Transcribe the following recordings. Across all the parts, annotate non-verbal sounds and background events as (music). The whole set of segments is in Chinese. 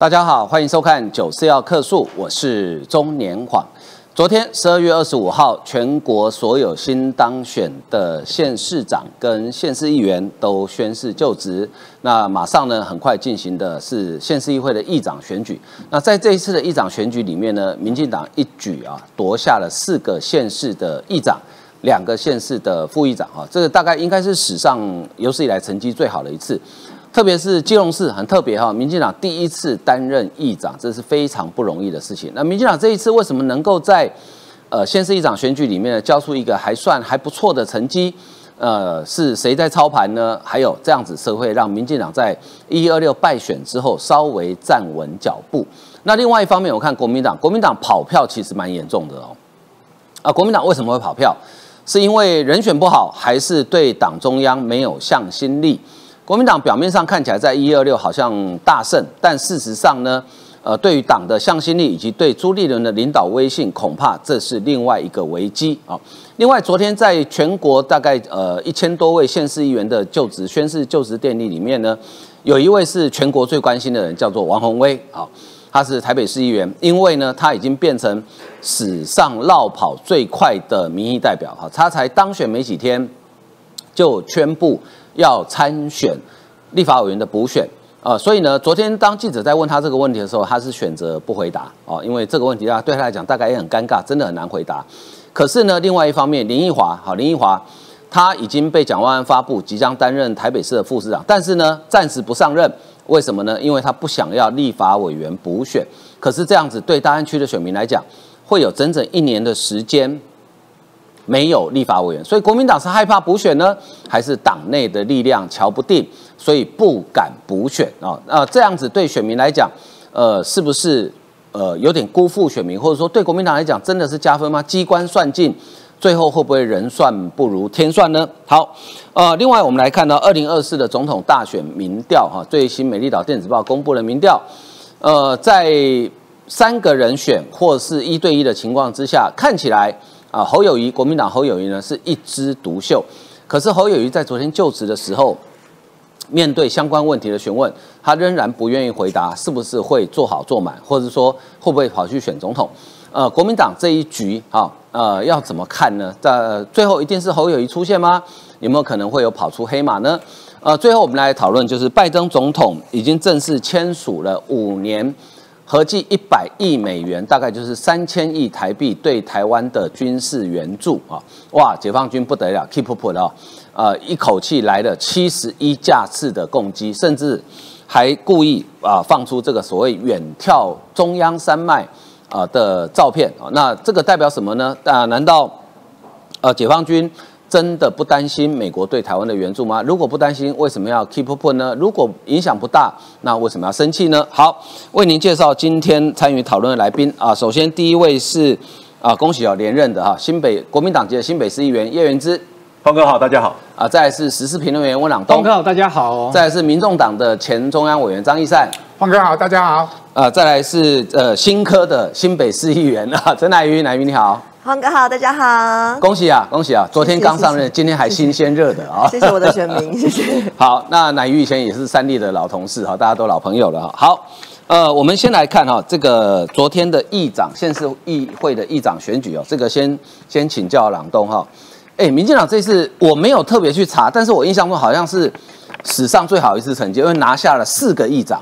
大家好，欢迎收看《九四要客诉》，我是中年晃。昨天十二月二十五号，全国所有新当选的县市长跟县市议员都宣誓就职。那马上呢，很快进行的是县市议会的议长选举。那在这一次的议长选举里面呢，民进党一举啊夺下了四个县市的议长，两个县市的副议长啊，这个大概应该是史上有史以来成绩最好的一次。特别是基隆市很特别哈，民进党第一次担任议长，这是非常不容易的事情。那民进党这一次为什么能够在呃县市议长选举里面呢，交出一个还算还不错的成绩？呃，是谁在操盘呢？还有这样子社会让民进党在一二六败选之后稍微站稳脚步。那另外一方面，我看国民党，国民党跑票其实蛮严重的哦。啊，国民党为什么会跑票？是因为人选不好，还是对党中央没有向心力？国民党表面上看起来在一二六好像大胜，但事实上呢，呃，对于党的向心力以及对朱立伦的领导威信，恐怕这是另外一个危机啊。另外，昨天在全国大概呃一千多位县市议员的就职宣誓就职典礼里面呢，有一位是全国最关心的人，叫做王宏威啊，他是台北市议员，因为呢他已经变成史上绕跑最快的民意代表哈，他才当选没几天就宣布。要参选立法委员的补选啊，所以呢，昨天当记者在问他这个问题的时候，他是选择不回答啊，因为这个问题啊对他来讲大概也很尴尬，真的很难回答。可是呢，另外一方面，林奕华好，林奕华他已经被蒋万安发布即将担任台北市的副市长，但是呢，暂时不上任，为什么呢？因为他不想要立法委员补选。可是这样子对大安区的选民来讲，会有整整一年的时间。没有立法委员，所以国民党是害怕补选呢，还是党内的力量瞧不定，所以不敢补选啊？那这样子对选民来讲，呃，是不是呃有点辜负选民，或者说对国民党来讲真的是加分吗？机关算尽，最后会不会人算不如天算呢？好，呃，另外我们来看到二零二四的总统大选民调哈，最新美丽岛电子报公布了民调，呃，在三个人选或是一对一的情况之下，看起来。啊，侯友谊，国民党侯友谊呢是一枝独秀，可是侯友谊在昨天就职的时候，面对相关问题的询问，他仍然不愿意回答，是不是会做好做满，或者说会不会跑去选总统？呃，国民党这一局啊，呃，要怎么看呢？在最后一定是侯友谊出现吗？有没有可能会有跑出黑马呢？呃，最后我们来讨论，就是拜登总统已经正式签署了五年。合计一百亿美元，大概就是三千亿台币对台湾的军事援助啊！哇，解放军不得了，keep up 的哦，呃，一口气来了七十一架次的攻击，甚至还故意啊放出这个所谓远眺中央山脉啊的照片啊！那这个代表什么呢？啊，难道呃解放军？真的不担心美国对台湾的援助吗？如果不担心，为什么要 keep up 呢？如果影响不大，那为什么要生气呢？好，为您介绍今天参与讨论的来宾啊。首先第一位是啊，恭喜哦连任的哈，新北国民党籍的新北市议员叶元之，方哥好，大家好啊。再来是时事评论员温朗东，方哥好，大家好。再来是民众党的前中央委员张义善，方哥好，大家好。啊，再来是呃新科的新北市议员啊，陈乃瑜，乃瑜你好。黄哥好，大家好，恭喜啊，恭喜啊！昨天刚上任，今天还新鲜热的啊！谢谢我的选民，(laughs) 谢谢。好，那乃瑜以前也是三立的老同事哈，大家都老朋友了哈。好，呃，我们先来看哈，这个昨天的议长现市议会的议长选举哦，这个先先请教朗东哈。哎，民进党这次我没有特别去查，但是我印象中好像是史上最好一次成绩，因为拿下了四个议长。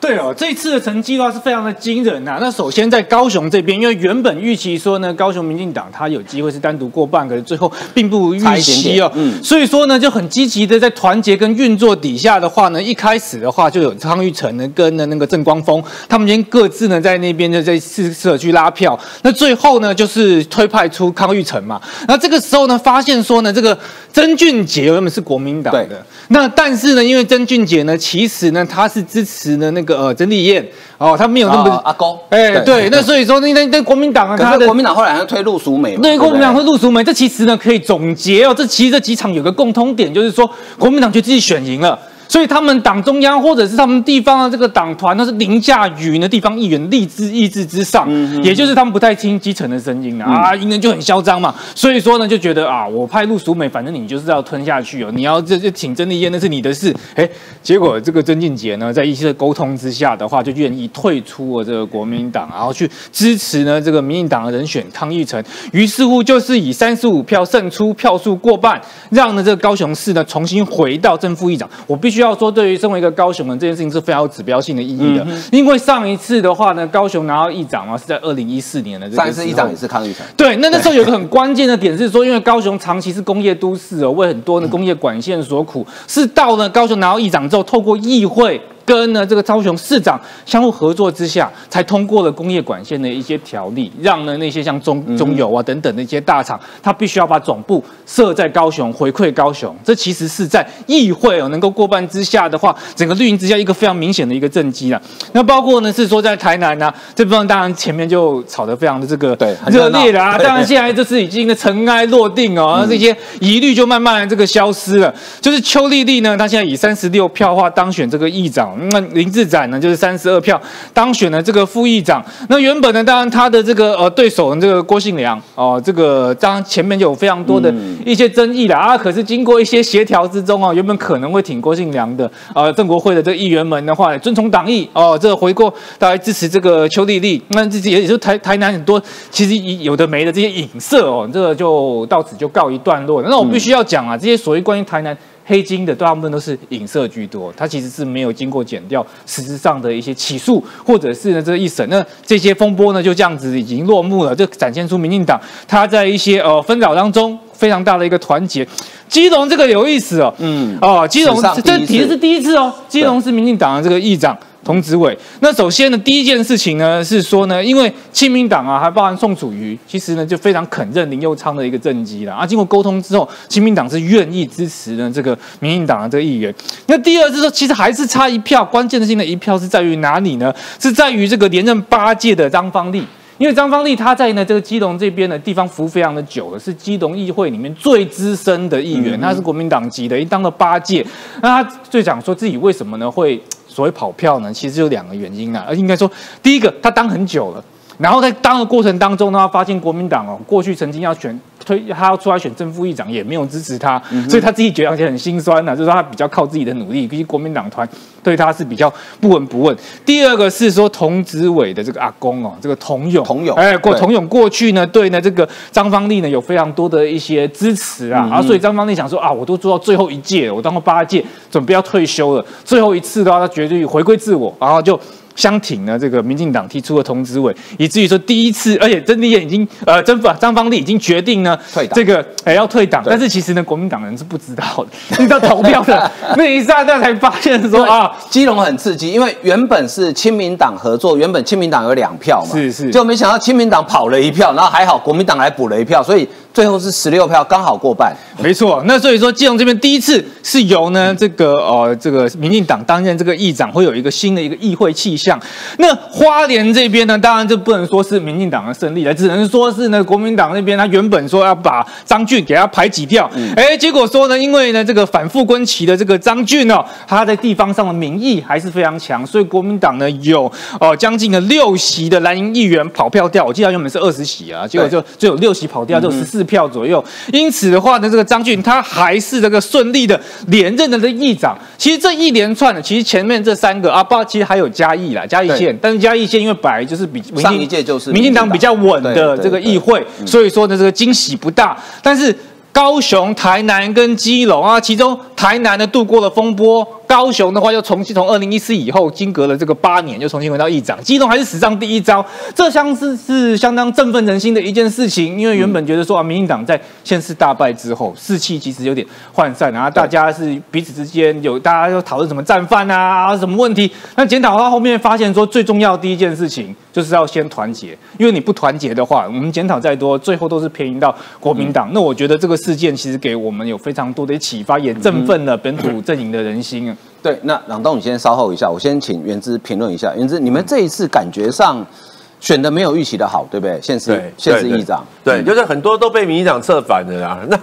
对哦，这次的成绩的话是非常的惊人呐。那首先在高雄这边，因为原本预期说呢，高雄民进党他有机会是单独过半，可是最后并不预期哦。嗯，所以说呢，就很积极的在团结跟运作底下的话呢，一开始的话就有康玉成呢跟呢那个郑光峰，他们今天各自呢在那边呢在试社去拉票。那最后呢就是推派出康玉成嘛。那这个时候呢发现说呢，这个曾俊杰原本是国民党的，那但是呢因为曾俊杰呢其实呢他是支持呢那个。呃，曾丽燕哦，他没有那么阿公，哎，对，那所以说那那那国民党啊，他的国民党后来还推陆淑美，对，国民党推陆淑美，这其实呢可以总结哦，这其实这几场有个共通点，就是说国民党觉得自己选赢了。所以他们党中央或者是他们地方的这个党团，那是凌驾于呢地方议员立志意志之上，也就是他们不太听基层的声音啊，赢人就很嚣张嘛。所以说呢，就觉得啊，我派陆淑美，反正你就是要吞下去哦，你要这这请曾丽燕那是你的事。哎，结果这个曾俊杰呢，在一些沟通之下的话，就愿意退出了这个国民党，然后去支持呢这个民进党的人选康义成。于是乎，就是以三十五票胜出，票数过半，让呢这个高雄市呢重新回到正副议长。我必须。需要说，对于身为一个高雄人，这件事情是非常有指标性的意义的。因为上一次的话呢，高雄拿到议长嘛，是在二零一四年的。上一次议长也是康裕成。对，那那时候有个很关键的点是说，因为高雄长期是工业都市哦，为很多的工业管线所苦，是到了高雄拿到议长之后，透过议会。跟呢这个高雄市长相互合作之下，才通过了工业管线的一些条例，让呢那些像中中油啊等等的一些大厂，它必须要把总部设在高雄，回馈高雄。这其实是在议会哦能够过半之下的话，整个绿营之下一个非常明显的一个政绩了。那包括呢是说在台南呢这部分，当然前面就吵得非常的这个热烈了啊。当然现在就是已经的尘埃落定哦，这些疑虑就慢慢这个消失了。就是邱丽丽呢，她现在以三十六票话当选这个议长。那林志展呢，就是三十二票当选了这个副议长。那原本呢，当然他的这个呃对手这个郭信良哦，这个当然前面就有非常多的一些争议了啊。可是经过一些协调之中啊，原本可能会挺郭信良的呃郑国会的这个议员们的话，遵从党意哦，这个回过大家支持这个邱丽丽。那这也也是台台南很多其实有的没的这些影射哦，这个就到此就告一段落了。那我必须要讲啊，这些所谓关于台南。黑金的大部分都是影射居多，它其实是没有经过剪掉实质上的一些起诉，或者是呢这个一审，那这些风波呢就这样子已经落幕了，就展现出民进党它在一些呃纷扰当中非常大的一个团结。基隆这个有意思哦，嗯，哦，基隆这其实是第一次哦，基隆是民进党的这个议长。童子伟，那首先呢，第一件事情呢是说呢，因为亲民党啊，还包含宋楚瑜，其实呢就非常肯认林佑昌的一个政绩了啊。经过沟通之后，亲民党是愿意支持呢这个民进党的这个议员。那第二是说，其实还是差一票，关键性的一票是在于哪里呢？是在于这个连任八届的张方立，因为张方立他在呢这个基隆这边的地方服务非常的久了，是基隆议会里面最资深的议员，他是国民党籍的，一当了八届。那他最想说自己为什么呢会？所谓跑票呢，其实有两个原因啊，而应该说，第一个他当很久了，然后在当的过程当中呢，发现国民党哦，过去曾经要选。推他要出来选正副议长，也没有支持他，所以他自己觉得而且很心酸呐。就是他比较靠自己的努力，毕竟国民党团对他是比较不闻不问。第二个是说童子伟的这个阿公哦，这个童勇，童勇，哎，过童勇过去呢，对呢这个张方立呢有非常多的一些支持啊，啊，所以张方立想说啊，我都做到最后一届，我当过八届，准备要退休了，最后一次的话，他绝对回归自我，然后就。相挺呢，这个民进党提出了童子委，以至于说第一次，而且曾丽燕已经呃，曾府张方丽已经决定呢，这个哎要退党，但是其实呢，国民党人是不知道的，直到投票的那一刹那才发现说啊，基隆很刺激，因为原本是亲民党合作，原本亲民党有两票嘛，是是，就没想到亲民党跑了一票，然后还好国民党来补了一票，所以。最后是十六票，刚好过半。没错，那所以说，基隆这边第一次是由呢这个呃这个民进党担任这个议长，会有一个新的一个议会气象。那花莲这边呢，当然就不能说是民进党的胜利了，只能说是呢国民党那边他原本说要把张俊给他排挤掉，哎，结果说呢，因为呢这个反复 quân 旗的这个张俊哦，他在地方上的民意还是非常强，所以国民党呢有哦将近的六席的蓝营议员跑票掉，我记得原本是二十席啊，结果就就有六席跑掉，就十四。票左右，因此的话呢，这个张俊他还是这个顺利的连任的这议长。其实这一连串的，其实前面这三个啊，不其实还有嘉义啦，嘉义县，但是嘉义县因为本来就是比上一届就是民进党比较稳的这个议会，所以说呢，这个惊喜不大。但是高雄、台南跟基隆啊，其中台南呢度过了风波。高雄的话，又重新从二零一四以后，经隔了这个八年，又重新回到议长。基隆还是史上第一招，这相是是相当振奋人心的一件事情。因为原本觉得说啊，民进党在县市大败之后，士气其实有点涣散，然后大家是彼此之间有大家又讨论什么战犯啊，什么问题。那检讨到后面发现说，最重要第一件事情就是要先团结，因为你不团结的话，我们检讨再多，最后都是偏移到国民党。那我觉得这个事件其实给我们有非常多的启发，也振奋了本土阵营的人心啊。对，那朗东，你先稍后一下，我先请原之评论一下。原之，你们这一次感觉上选的没有预期的好，对不对？现实现实议长，对，就是很多都被民进党策反的啦。(laughs) 那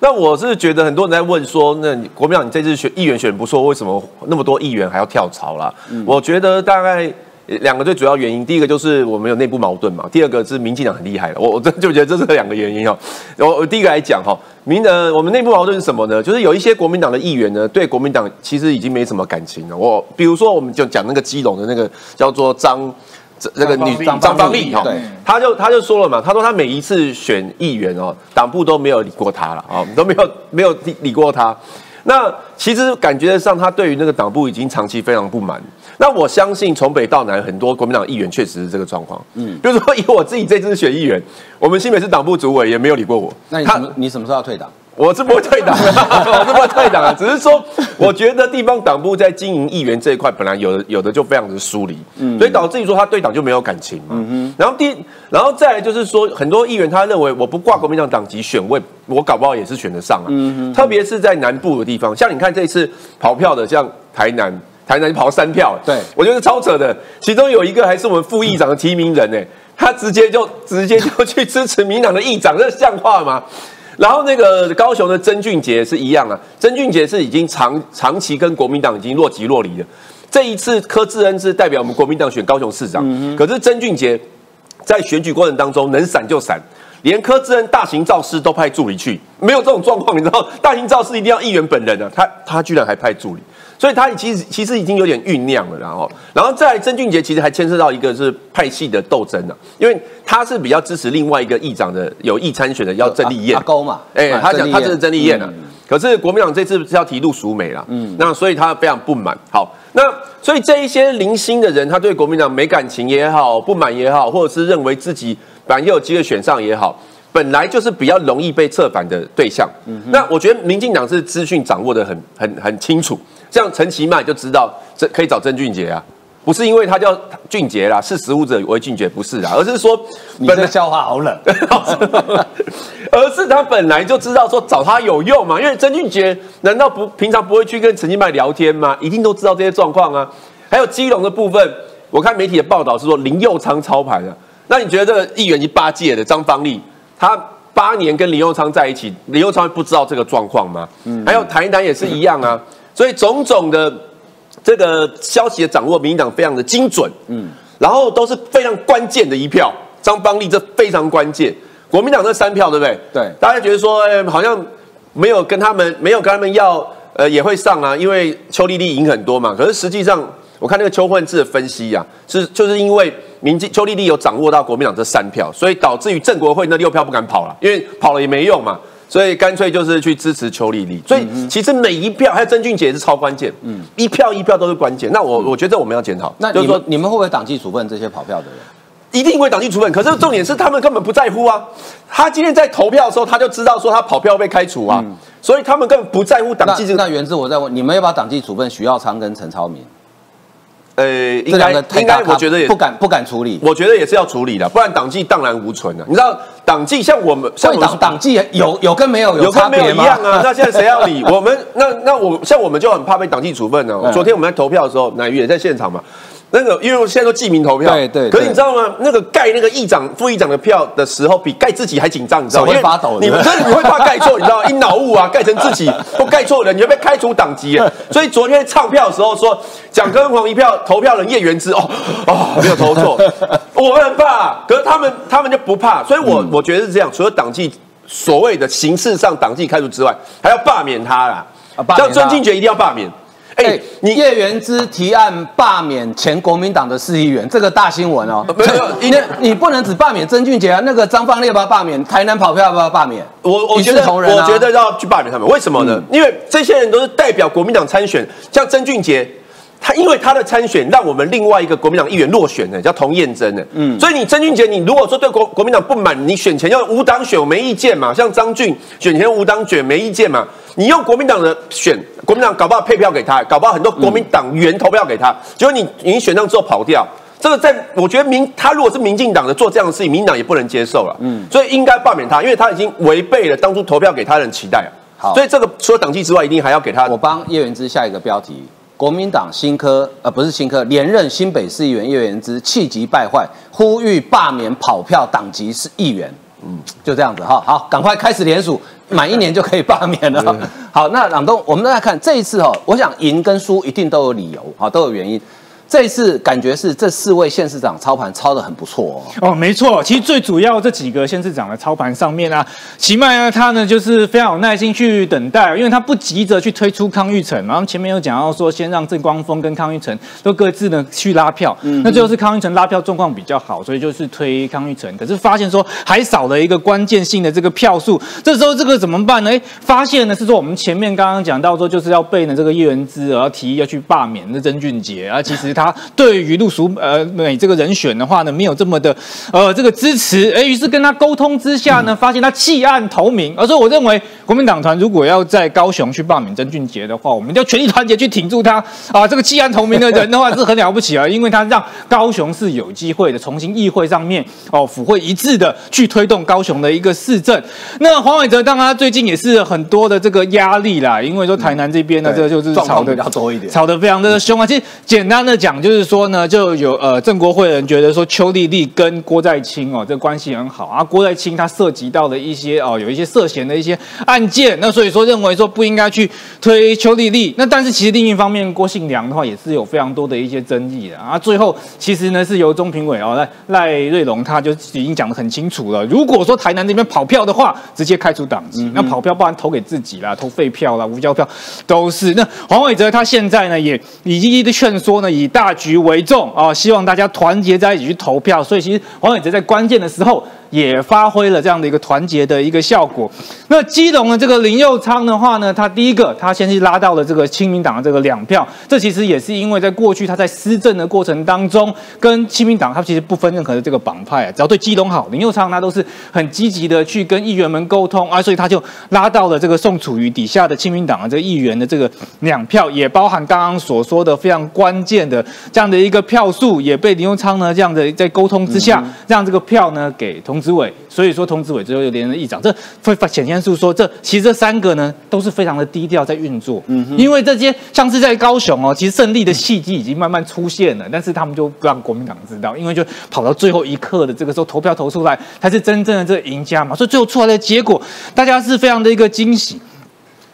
那我是觉得很多人在问说，那国民党你这次选议员选不错，为什么那么多议员还要跳槽啦？我觉得大概。两个最主要原因，第一个就是我们有内部矛盾嘛，第二个是民进党很厉害了，我 (laughs) 我真就觉得这是两个原因哦。我我第一个来讲哈，民呃我们内部矛盾是什么呢？就是有一些国民党的议员呢，对国民党其实已经没什么感情了。我比如说，我们就讲那个基隆的那个叫做张这那个女张方丽哈，他就他就说了嘛，他说他每一次选议员哦，党部都没有理过他了啊，都没有没有理理过他。那其实感觉上，他对于那个党部已经长期非常不满。那我相信从北到南，很多国民党议员确实是这个状况。嗯，比如说以我自己这次选议员，我们新北市党部主委也没有理过我。那你什么？你什么时候要退党？我是不会退党的，(laughs) 我是不会退党的。只是说，我觉得地方党部在经营议员这一块，本来有的有的就非常的疏离，嗯，所以导致于说他对党就没有感情嘛。然后第，然后再来就是说，很多议员他认为我不挂国民党党籍选位，我搞不好也是选得上啊。特别是在南部的地方，像你看这一次跑票的，像台南。台南跑三票，对我觉得超扯的。其中有一个还是我们副议长的提名人呢，他直接就直接就去支持民党的议长，这像话吗？然后那个高雄的曾俊杰是一样啊，曾俊杰是已经长长期跟国民党已经若即若离了。这一次柯志恩是代表我们国民党选高雄市长，可是曾俊杰在选举过程当中能闪就闪，连柯志恩大型造势都派助理去，没有这种状况，你知道？大型造势一定要议员本人啊，他他居然还派助理。所以他其实其实已经有点酝酿了，然后，然后在曾俊杰其实还牵涉到一个是派系的斗争呢，因为他是比较支持另外一个议长的有意参选的要郑丽燕，阿高嘛，哎，他讲他是郑丽燕啊，可是国民党这次是要提陆淑美了，嗯，那所以他非常不满。好，那所以这一些零星的人，他对国民党没感情也好，不满也好，或者是认为自己反正有机会选上也好，本来就是比较容易被策反的对象。那我觉得民进党是资讯掌握的很很很清楚。像陈其迈就知道，这可以找曾俊杰啊，不是因为他叫俊杰啦，是食物者为俊杰，不是啊，而是说你的笑话好冷，(laughs) 而是他本来就知道说找他有用嘛，因为曾俊杰难道不平常不会去跟陈其迈聊天吗？一定都知道这些状况啊。还有基隆的部分，我看媒体的报道是说林佑昌操盘的，那你觉得议员一八届的张方丽，他八年跟林佑昌在一起，林佑昌不知道这个状况吗？嗯，还有台南也是一样啊。所以种种的这个消息的掌握，民进党非常的精准，嗯，然后都是非常关键的一票，张邦利这非常关键，国民党这三票对不对？对，大家觉得说，哎，好像没有跟他们没有跟他们要，呃，也会上啊，因为邱丽丽赢很多嘛。可是实际上，我看那个邱焕智的分析啊，是就是因为民进邱丽丽有掌握到国民党这三票，所以导致于郑国会那六票不敢跑了，因为跑了也没用嘛。所以干脆就是去支持邱丽丽，所以其实每一票还有曾俊杰是超关键，嗯，一票一票都是关键。那我我觉得我们要检讨，那就是说你们会不会党纪处分这些跑票的人？一定会党纪处分，可是重点是他们根本不在乎啊。他今天在投票的时候，他就知道说他跑票被开除啊，所以他们根本不在乎党纪。那原则我在问，你们要不要党纪处分徐耀昌跟陈超明？呃，应该应该，我觉得也不敢不敢处理。我觉得也是要处理的，不然党纪荡然无存了。你知道党纪像我们像党党纪有有跟没有有跟没有一样啊？那现在谁要理 (laughs) 我们？那那我像我们就很怕被党纪处分呢。昨天我们在投票的时候，乃瑜也在现场嘛。那个，因为现在都记名投票，对对。可是你知道吗？那个盖那个议长、副议长的票的时候，比盖自己还紧张，你知道吗？会发抖。你们 (laughs) 真的你会怕盖错，你知道吗？一脑雾啊，盖成自己 (laughs) 或盖错人，你会被开除党籍。所以昨天唱票的时候说，蒋根黄一票投票人叶元之，哦 (laughs) 哦，没有投错。我们很怕，可是他们他们就不怕。所以我我觉得是这样，除了党纪所谓的形式上党纪开除之外，还要罢免他啦。像孙敬觉一定要罢免。哎，你叶元之提案罢免前国民党的市议员，这个大新闻哦。没有，你你不能只罢免曾俊杰啊，那个张方烈要不要罢免？台南跑票要不要罢免？我我觉得我觉得要去罢免他们，为什么呢？因为这些人都是代表国民党参选，像曾俊杰。他因为他的参选，让我们另外一个国民党议员落选呢，叫童燕珍呢。嗯，所以你曾俊杰，你如果说对国国民党不满，你选前要无党选，我没意见嘛。像张俊选前无党选，没意见嘛。你用国民党的选，国民党搞不好配票给他，搞不好很多国民党员投票给他，结果你你选上之后跑掉，这个在我觉得民他如果是民进党的做这样的事情，民党也不能接受了。嗯，所以应该罢免他，因为他已经违背了当初投票给他人期待好，所以这个除了党纪之外，一定还要给他。我帮叶元之下一个标题。国民党新科呃不是新科连任新北市议员叶元之气急败坏，呼吁罢免跑票党籍是议员。嗯，就这样子哈，好，赶快开始联署，满一年就可以罢免了。好，那朗东，我们再看这一次哈，我想赢跟输一定都有理由，好，都有原因。这一次感觉是这四位县市长操盘操的很不错哦。哦，没错，其实最主要这几个县市长的操盘上面啊，奇迈呢，他呢就是非常有耐心去等待，因为他不急着去推出康裕成，然后前面有讲到说，先让郑光峰跟康裕成都各自呢去拉票，嗯那最后是康裕成拉票状况比较好，所以就是推康裕成，可是发现说还少了一个关键性的这个票数，这时候这个怎么办呢？哎，发现呢是说我们前面刚刚讲到说就是要背呢这个叶元之，然后提议要去罢免那曾俊杰，啊其实。他对于陆淑呃美这个人选的话呢，没有这么的呃这个支持，哎，于是跟他沟通之下呢，发现他弃暗投明。而且我认为国民党团如果要在高雄去罢免曾俊杰的话，我们要全力团结去挺住他啊！这个弃暗投明的人的话是很了不起啊，(laughs) 因为他让高雄是有机会的，重新议会上面哦府会一致的去推动高雄的一个市政。那黄伟哲当然最近也是很多的这个压力啦，因为说台南这边呢，这个就是吵的比较多一点，吵得非常的凶啊。其实简单的讲。讲就是说呢，就有呃郑国会人觉得说邱丽丽跟郭在清哦这关系很好啊，郭在清他涉及到的一些哦有一些涉嫌的一些案件，那所以说认为说不应该去推邱丽丽。那但是其实另一方面，郭信良的话也是有非常多的一些争议的啊。最后其实呢是由中评委哦赖赖瑞龙他就已经讲得很清楚了，如果说台南那边跑票的话，直接开除党籍，那跑票不然投给自己啦，投废票啦，无交票都是。那黄伟哲他现在呢也已经一直劝说呢以。大局为重啊，希望大家团结在一起去投票。所以其实黄伟哲在关键的时候。也发挥了这样的一个团结的一个效果。那基隆的这个林佑昌的话呢，他第一个他先是拉到了这个亲民党的这个两票，这其实也是因为在过去他在施政的过程当中，跟亲民党他其实不分任何的这个党派啊，只要对基隆好，林佑昌他都是很积极的去跟议员们沟通啊，所以他就拉到了这个宋楚瑜底下的亲民党的这个议员的这个两票，也包含刚刚所说的非常关键的这样的一个票数，也被林佑昌呢这样的在沟通之下，让这个票呢给同。童子伟，所以说童子伟最后又连任议长，这会显现出说，这其实这三个呢都是非常的低调在运作，嗯，因为这些像是在高雄哦，其实胜利的契机已经慢慢出现了，但是他们就不让国民党知道，因为就跑到最后一刻的这个时候投票投出来，才是真正的这个赢家嘛，所以最后出来的结果，大家是非常的一个惊喜。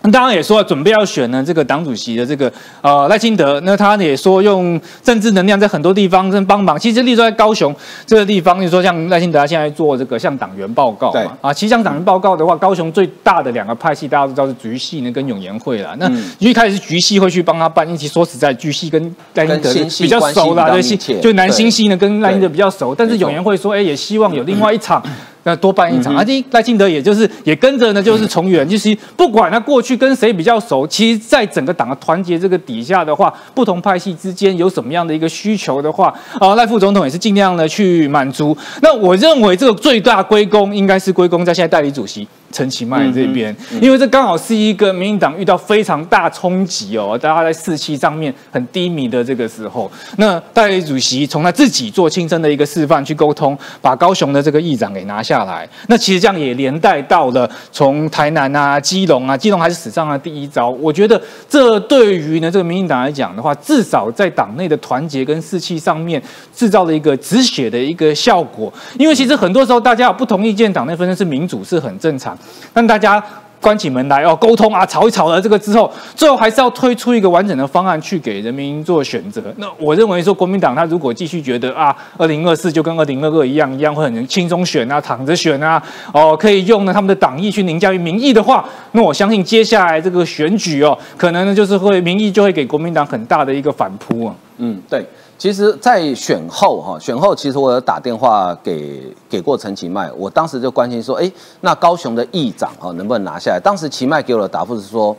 那当然也说准备要选呢，这个党主席的这个呃赖清德，那他也说用政治能量在很多地方在帮忙。其实例如在高雄这个地方，你说像赖清德他现在做这个向党员报告嘛，啊，其实向党员报告的话，高雄最大的两个派系大家都知道是局系呢跟永延会啦。那一开始是局系会去帮他办，因为说实在，局系跟赖清德比较熟啦，对，就南新系呢跟赖清德比较熟，但是永延会说，哎，也希望有另外一场。那多办一场，而且赖清德也就是也跟着呢，就是从远，就是不管他过去跟谁比较熟，其实在整个党的团结这个底下的话，不同派系之间有什么样的一个需求的话，啊，赖副总统也是尽量的去满足。那我认为这个最大归功应该是归功在现在代理主席。陈其迈这边，因为这刚好是一个民进党遇到非常大冲击哦，大家在士气上面很低迷的这个时候，那代理主席从他自己做亲身的一个示范去沟通，把高雄的这个议长给拿下来。那其实这样也连带到了从台南啊、基隆啊，基隆还是史上的第一招。我觉得这对于呢这个民进党来讲的话，至少在党内的团结跟士气上面制造了一个止血的一个效果。因为其实很多时候大家有不同意见，党内分争是民主是很正常。让大家关起门来哦，沟通啊，吵一吵了这个之后，最后还是要推出一个完整的方案去给人民做选择。那我认为说，国民党他如果继续觉得啊，二零二四就跟二零二二一样，一样会很轻松选啊，躺着选啊，哦，可以用呢他们的党意去凌驾于民意的话，那我相信接下来这个选举哦，可能呢就是会民意就会给国民党很大的一个反扑啊。嗯，对。其实，在选后哈，选后其实我有打电话给给过陈其迈，我当时就关心说，哎，那高雄的议长哈能不能拿下来？当时其迈给我的答复是说，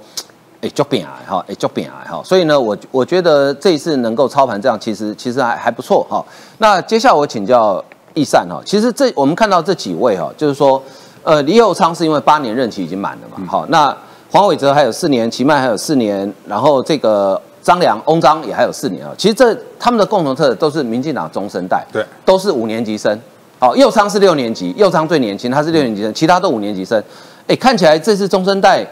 哎，就变矮哈，哎，就变矮哈。所以呢，我我觉得这一次能够操盘这样，其实其实还还不错哈。那接下来我请教易善哈，其实这我们看到这几位哈，就是说，呃，李友昌是因为八年任期已经满了嘛，好，那黄伟哲还有四年，其迈还有四年，然后这个。张良、翁章也还有四年啊，其实这他们的共同特质都是民进党中生代，对，都是五年级生。哦，右昌是六年级，右昌最年轻，他是六年级生，其他都五年级生。哎，看起来这次中生代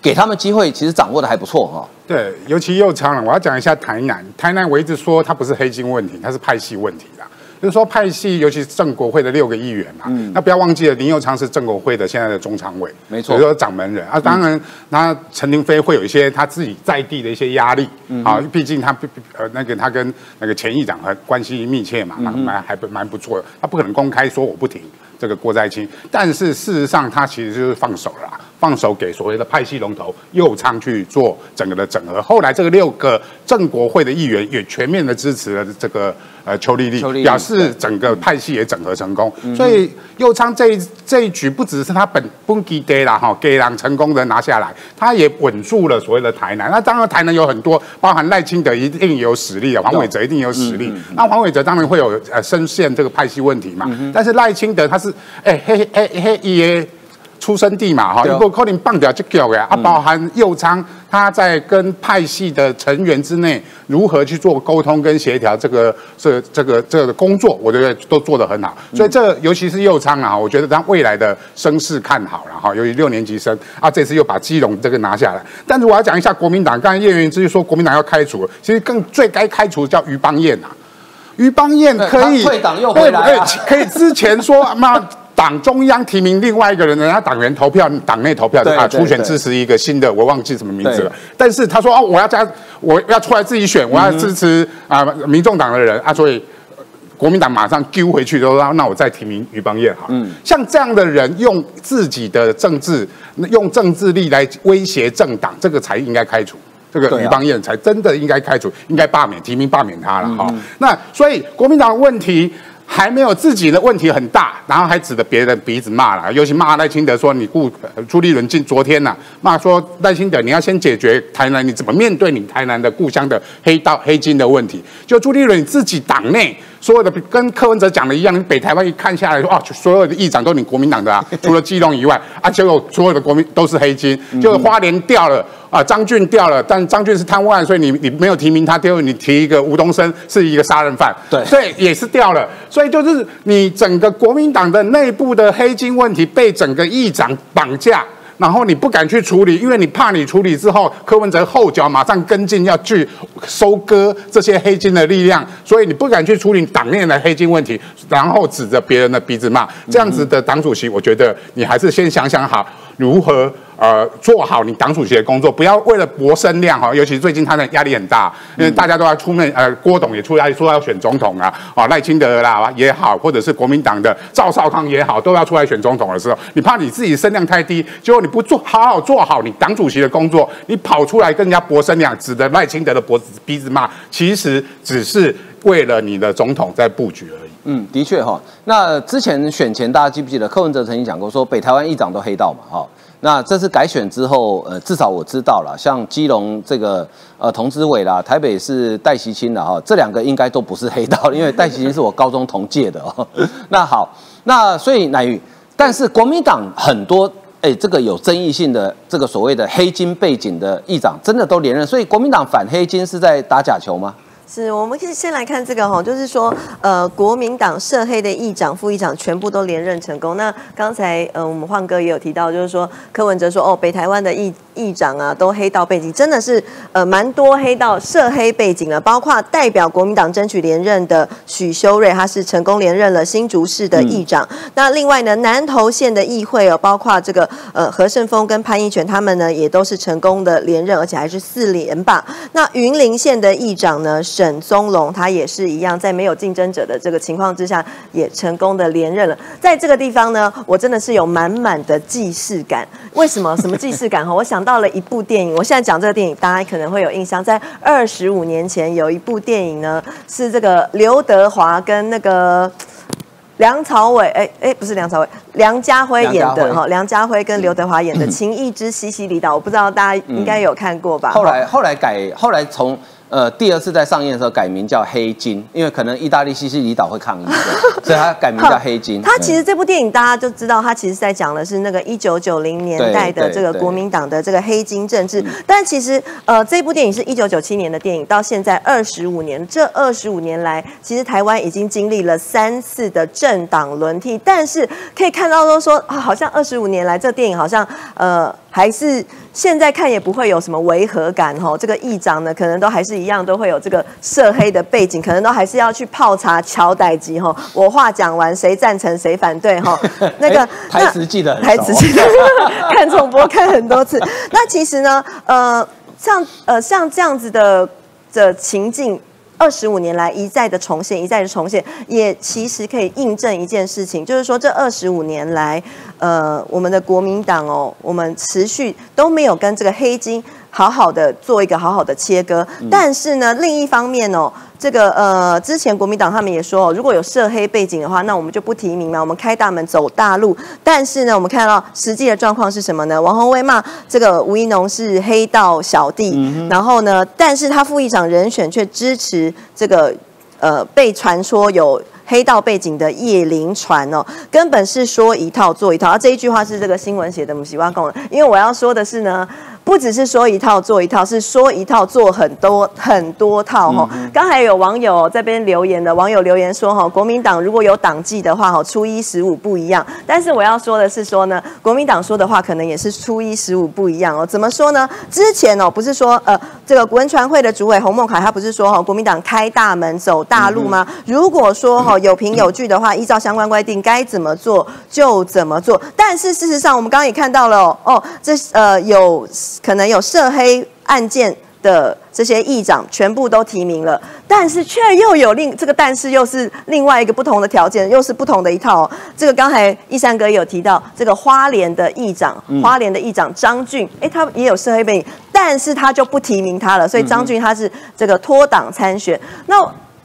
给他们机会，其实掌握的还不错哈。对，尤其右昌了，我要讲一下台南。台南我一直说它不是黑金问题，它是派系问题啦。就是说派系，尤其是正国会的六个议员嘛，那不要忘记了，林佑昌是正国会的现在的中常委，没错，所以说掌门人。啊。当然，那陈林飞会有一些他自己在地的一些压力啊，毕竟他呃那个他跟那个前议长和关系密切嘛，蛮还蛮不错的，他不可能公开说我不停这个郭在清，但是事实上他其实就是放手了。放手给所谓的派系龙头右昌去做整个的整合，后来这个六个正国会的议员也全面的支持了这个呃邱丽丽，表示整个派系也整合成功。所以右昌这这一局不只是他本本基给啦哈，给让成功的拿下来，他也稳住了所谓的台南。那当然台南有很多，包含赖清德一定有实力啊，黄伟哲一定有实力。那黄伟哲当然会有呃深陷这个派系问题嘛，但是赖清德他是哎嘿嘿嘿耶。出生地嘛，哈，如果可能棒掉就够呀。啊，包含右昌，他在跟派系的成员之内如何去做沟通跟协调，这个这这个这个工作，我觉得都做得很好。所以这尤其是右昌啊，我觉得他未来的声势看好了哈。由于六年级生啊，这次又把基隆这个拿下来。但是我要讲一下国民党，刚才叶元之说国民党要开除，其实更最该开除叫于邦彦呐。于邦彦可以退党又回来，可以之前说 (laughs) 妈。党中央提名另外一个人，人家党员投票，党内投票啊，初选支持一个新的，我忘记什么名字了。但是他说哦，我要加，我要出来自己选，我要支持啊，民众党的人啊，所以国民党马上丢回去，说那我再提名于邦彦好。嗯，像这样的人用自己的政治，用政治力来威胁政党，这个才应该开除。这个于邦彦才真的应该开除，应该罢免提名罢免他了哈。那所以国民党的问题。还没有自己的问题很大，然后还指着别人鼻子骂了，尤其骂赖清德说你顾朱立伦进昨天呐骂说赖清德你要先解决台南你怎么面对你台南的故乡的黑道黑金的问题，就朱立伦自己党内。所有的跟柯文哲讲的一样，你北台湾一看下来说，哦，所有的议长都你国民党的啊，(laughs) 除了基隆以外，啊，结果所有的国民都是黑金，就是花莲掉了啊，张俊掉了，但张俊是贪污案，所以你你没有提名他，丢你提一个吴东升是一个杀人犯，对，所以也是掉了，所以就是你整个国民党的内部的黑金问题被整个议长绑架。然后你不敢去处理，因为你怕你处理之后，柯文哲后脚马上跟进，要去收割这些黑金的力量，所以你不敢去处理党内的黑金问题，然后指着别人的鼻子骂，这样子的党主席，我觉得你还是先想想好如何。呃，做好你党主席的工作，不要为了博声量哈，尤其是最近他的压力很大，因为大家都要出面，呃，郭董也出来说要选总统啊，啊，赖清德啦也好，或者是国民党的赵少康也好，都要出来选总统的时候，你怕你自己声量太低，结果你不做好好做好你党主席的工作，你跑出来跟人家博声量，指着赖清德的脖子鼻子骂，其实只是为了你的总统在布局而已。嗯，的确哈，那之前选前大家记不记得柯文哲曾经讲过，说北台湾议长都黑道嘛，哈。那这次改选之后，呃，至少我知道了，像基隆这个呃童子伟啦，台北是戴习清的哈，这两个应该都不是黑道，因为戴习清是我高中同届的哦。(laughs) 那好，那所以乃玉，但是国民党很多哎，这个有争议性的这个所谓的黑金背景的议长，真的都连任，所以国民党反黑金是在打假球吗？是，我们可以先来看这个哈，就是说，呃，国民党涉黑的议长、副议长全部都连任成功。那刚才呃，我们焕哥也有提到，就是说柯文哲说，哦，北台湾的议议长啊，都黑道背景，真的是呃蛮多黑道涉黑背景的，包括代表国民党争取连任的许修睿，他是成功连任了新竹市的议长。那另外呢，南投县的议会哦，包括这个呃何胜峰跟潘义权，他们呢也都是成功的连任，而且还是四连霸。那云林县的议长呢？沈宗龙他也是一样，在没有竞争者的这个情况之下，也成功的连任了。在这个地方呢，我真的是有满满的既视感。为什么？什么既视感？哈，我想到了一部电影。我现在讲这个电影，大家可能会有印象。在二十五年前，有一部电影呢，是这个刘德华跟那个梁朝伟，哎哎，不是梁朝伟，梁家辉演的哈。梁家辉跟刘德华演的《(clears throat) 情义之西西里岛》，我不知道大家应该有看过吧？后来后来改，后来从。呃，第二次在上映的时候改名叫黑金，因为可能意大利西西里岛会抗议，所以他改名叫黑金。他其实这部电影大家就知道，他其实在讲的是那个一九九零年代的这个国民党的这个黑金政治。但其实呃，这部电影是一九九七年的电影，到现在二十五年，这二十五年来，其实台湾已经经历了三次的政党轮替，但是可以看到都说啊，好像二十五年来这电影好像呃。还是现在看也不会有什么违和感哈。这个议长呢，可能都还是一样，都会有这个涉黑的背景，可能都还是要去泡茶、敲代机哈。我话讲完，谁赞成谁反对哈？(laughs) 那个台词记得，台词记得，(laughs) 看重播看很多次。那其实呢，呃，像呃像这样子的的情境。二十五年来一再的重现，一再的重现，也其实可以印证一件事情，就是说这二十五年来，呃，我们的国民党哦，我们持续都没有跟这个黑金好好的做一个好好的切割，但是呢，另一方面哦。这个呃，之前国民党他们也说，如果有涉黑背景的话，那我们就不提名了，我们开大门走大路。但是呢，我们看到实际的状况是什么呢？王宏威骂这个吴一农是黑道小弟，然后呢，但是他副议长人选却支持这个呃被传说有黑道背景的叶林传哦，根本是说一套做一套。而这一句话是这个新闻写的，我们喜欢讲，因为我要说的是呢。不只是说一套做一套，是说一套做很多很多套哈。刚才有网友这边留言的网友留言说哈，国民党如果有党纪的话哈，初一十五不一样。但是我要说的是说呢，国民党说的话可能也是初一十五不一样哦。怎么说呢？之前哦不是说呃这个文传会的主委洪孟凯他不是说哈国民党开大门走大路吗？如果说哈有凭有据的话，依照相关规定该怎么做就怎么做。但是事实上我们刚刚也看到了哦，这呃有。可能有涉黑案件的这些议长全部都提名了，但是却又有另这个，但是又是另外一个不同的条件，又是不同的一套。这个刚才一山哥有提到，这个花莲的议长，花莲的议长张俊，哎，他也有涉黑背景，但是他就不提名他了，所以张俊他是这个脱党参选。那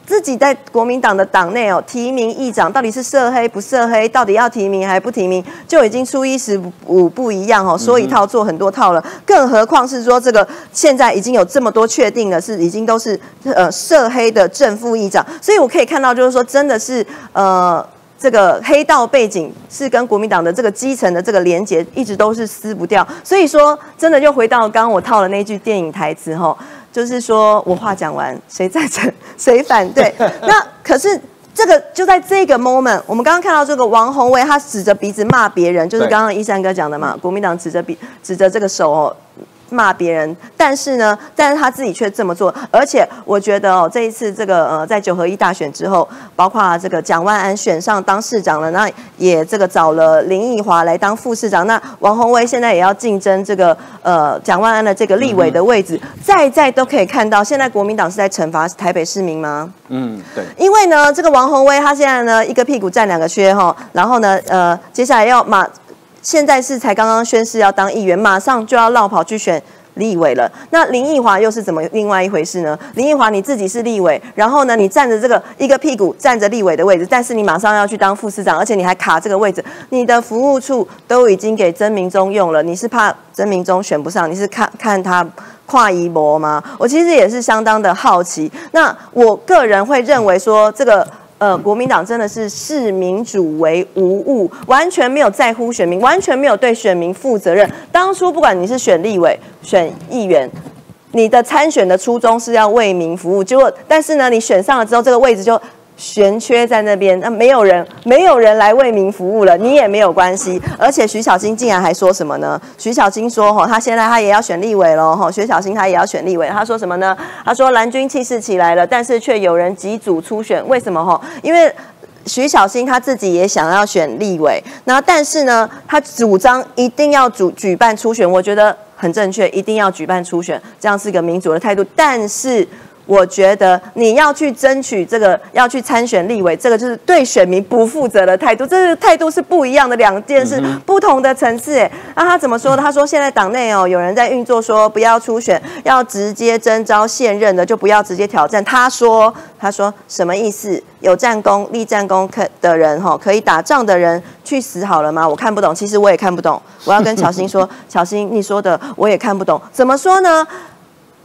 自己在国民党的党内哦，提名议长到底是涉黑不涉黑，到底要提名还不提名，就已经初一十五不一样哦，说一套做很多套了。更何况是说这个现在已经有这么多确定的，是已经都是呃涉黑的正副议长，所以我可以看到就是说真的是呃这个黑道背景是跟国民党的这个基层的这个连结一直都是撕不掉。所以说真的就回到刚刚我套的那句电影台词哈。就是说我话讲完，谁赞成 (laughs) 谁反对？(laughs) 那可是这个就在这个 moment，我们刚刚看到这个王宏维，他指着鼻子骂别人，就是刚刚一山哥讲的嘛，国民党指着鼻指着这个手哦。骂别人，但是呢，但是他自己却这么做，而且我觉得哦，这一次这个呃，在九合一大选之后，包括这个蒋万安选上当市长了，那也这个找了林奕华来当副市长，那王宏威现在也要竞争这个呃蒋万安的这个立委的位置，在在都可以看到，现在国民党是在惩罚台北市民吗？嗯，对，因为呢，这个王宏威他现在呢一个屁股占两个缺哈，然后呢，呃，接下来要马。现在是才刚刚宣誓要当议员，马上就要绕跑去选立委了。那林奕华又是怎么另外一回事呢？林奕华你自己是立委，然后呢，你站着这个一个屁股站着立委的位置，但是你马上要去当副市长，而且你还卡这个位置，你的服务处都已经给曾明忠用了，你是怕曾明忠选不上？你是看看他跨一波吗？我其实也是相当的好奇。那我个人会认为说这个。呃，国民党真的是视民主为无物，完全没有在乎选民，完全没有对选民负责任。当初不管你是选立委、选议员，你的参选的初衷是要为民服务，结果但是呢，你选上了之后，这个位置就。悬缺在那边，那没有人，没有人来为民服务了，你也没有关系。而且徐小新竟然还说什么呢？徐小新说：“哈，他现在他也要选立委了，哈，徐小新他也要选立委。他说什么呢？他说蓝军气势起来了，但是却有人急组初选，为什么？哈，因为徐小新他自己也想要选立委，那但是呢，他主张一定要主举办初选，我觉得很正确，一定要举办初选，这样是个民主的态度，但是。我觉得你要去争取这个，要去参选立委，这个就是对选民不负责的态度。这个态度是不一样的两件事，不同的层次。哎，那他怎么说的？他说现在党内哦，有人在运作，说不要初选，要直接征召现任的，就不要直接挑战。他说，他说什么意思？有战功、立战功可的人哈，可以打仗的人去死好了吗？我看不懂，其实我也看不懂。我要跟乔欣说，(laughs) 乔欣，你说的我也看不懂，怎么说呢？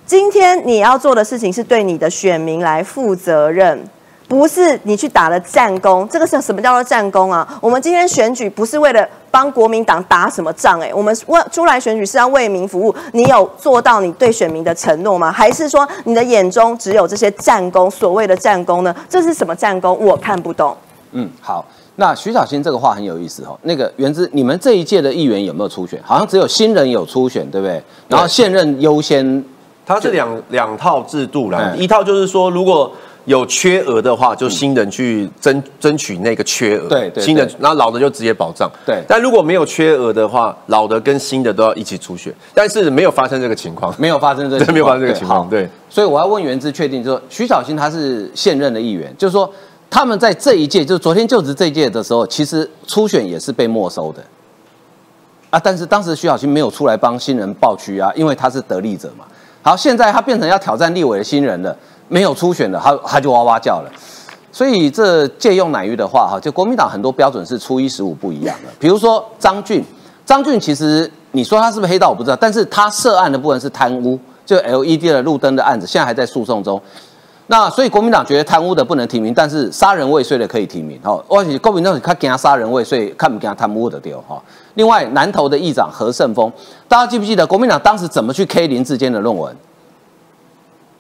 今天你要做的事情是对你的选民来负责任，不是你去打了战功。这个是什么叫做战功啊？我们今天选举不是为了帮国民党打什么仗，哎，我们为出来选举是要为民服务。你有做到你对选民的承诺吗？还是说你的眼中只有这些战功？所谓的战功呢？这是什么战功？我看不懂。嗯，好。那徐小新这个话很有意思哦。那个原之，你们这一届的议员有没有初选？好像只有新人有初选，对不对？然后现任优先。它是两两套制度啦，一套就是说如果。有缺额的话，就新人去争争取那个缺额。对对，新人，然后老的就直接保障。对，但如果没有缺额的话，老的跟新的都要一起出选。但是没有发生这个情况，没有发生这个，(laughs) 没有发生这个情况。对，所以我要问原之确定，就是徐小新他是现任的议员，就是说他们在这一届，就是昨天就职这一届的时候，其实初选也是被没收的。啊，但是当时徐小新没有出来帮新人报区啊，因为他是得利者嘛。好，现在他变成要挑战立委的新人了。没有初选了，他他就哇哇叫了。所以这借用乃玉的话哈，就国民党很多标准是初一十五不一样的。比如说张俊，张俊其实你说他是不是黑道我不知道，但是他涉案的部分是贪污，就 LED 的路灯的案子，现在还在诉讼中。那所以国民党觉得贪污的不能提名，但是杀人未遂的可以提名。哦，而且国民党他给他杀人未遂，看不给他贪污的丢哈。另外南投的议长何胜峰，大家记不记得国民党当时怎么去 K 林志坚的论文？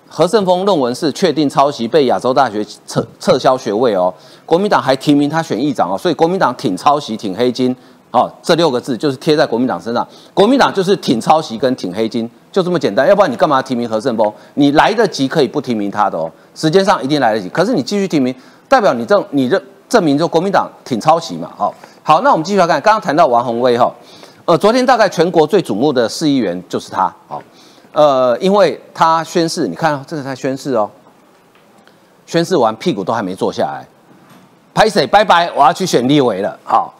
何胜峰论文是确定抄袭，被亚洲大学撤撤销学位哦。国民党还提名他选议长哦，所以国民党挺抄袭、挺黑金哦，这六个字就是贴在国民党身上。国民党就是挺抄袭跟挺黑金，就这么简单。要不然你干嘛提名何胜峰？你来得及可以不提名他的哦，时间上一定来得及。可是你继续提名，代表你证你认证明就国民党挺抄袭嘛？好，好，那我们继续来看，刚刚谈到王宏威哈，呃，昨天大概全国最瞩目的市议员就是他，好。呃，因为他宣誓，你看，这是他宣誓哦。宣誓完，屁股都还没坐下来，拍谁拜拜，我要去选立委了。好，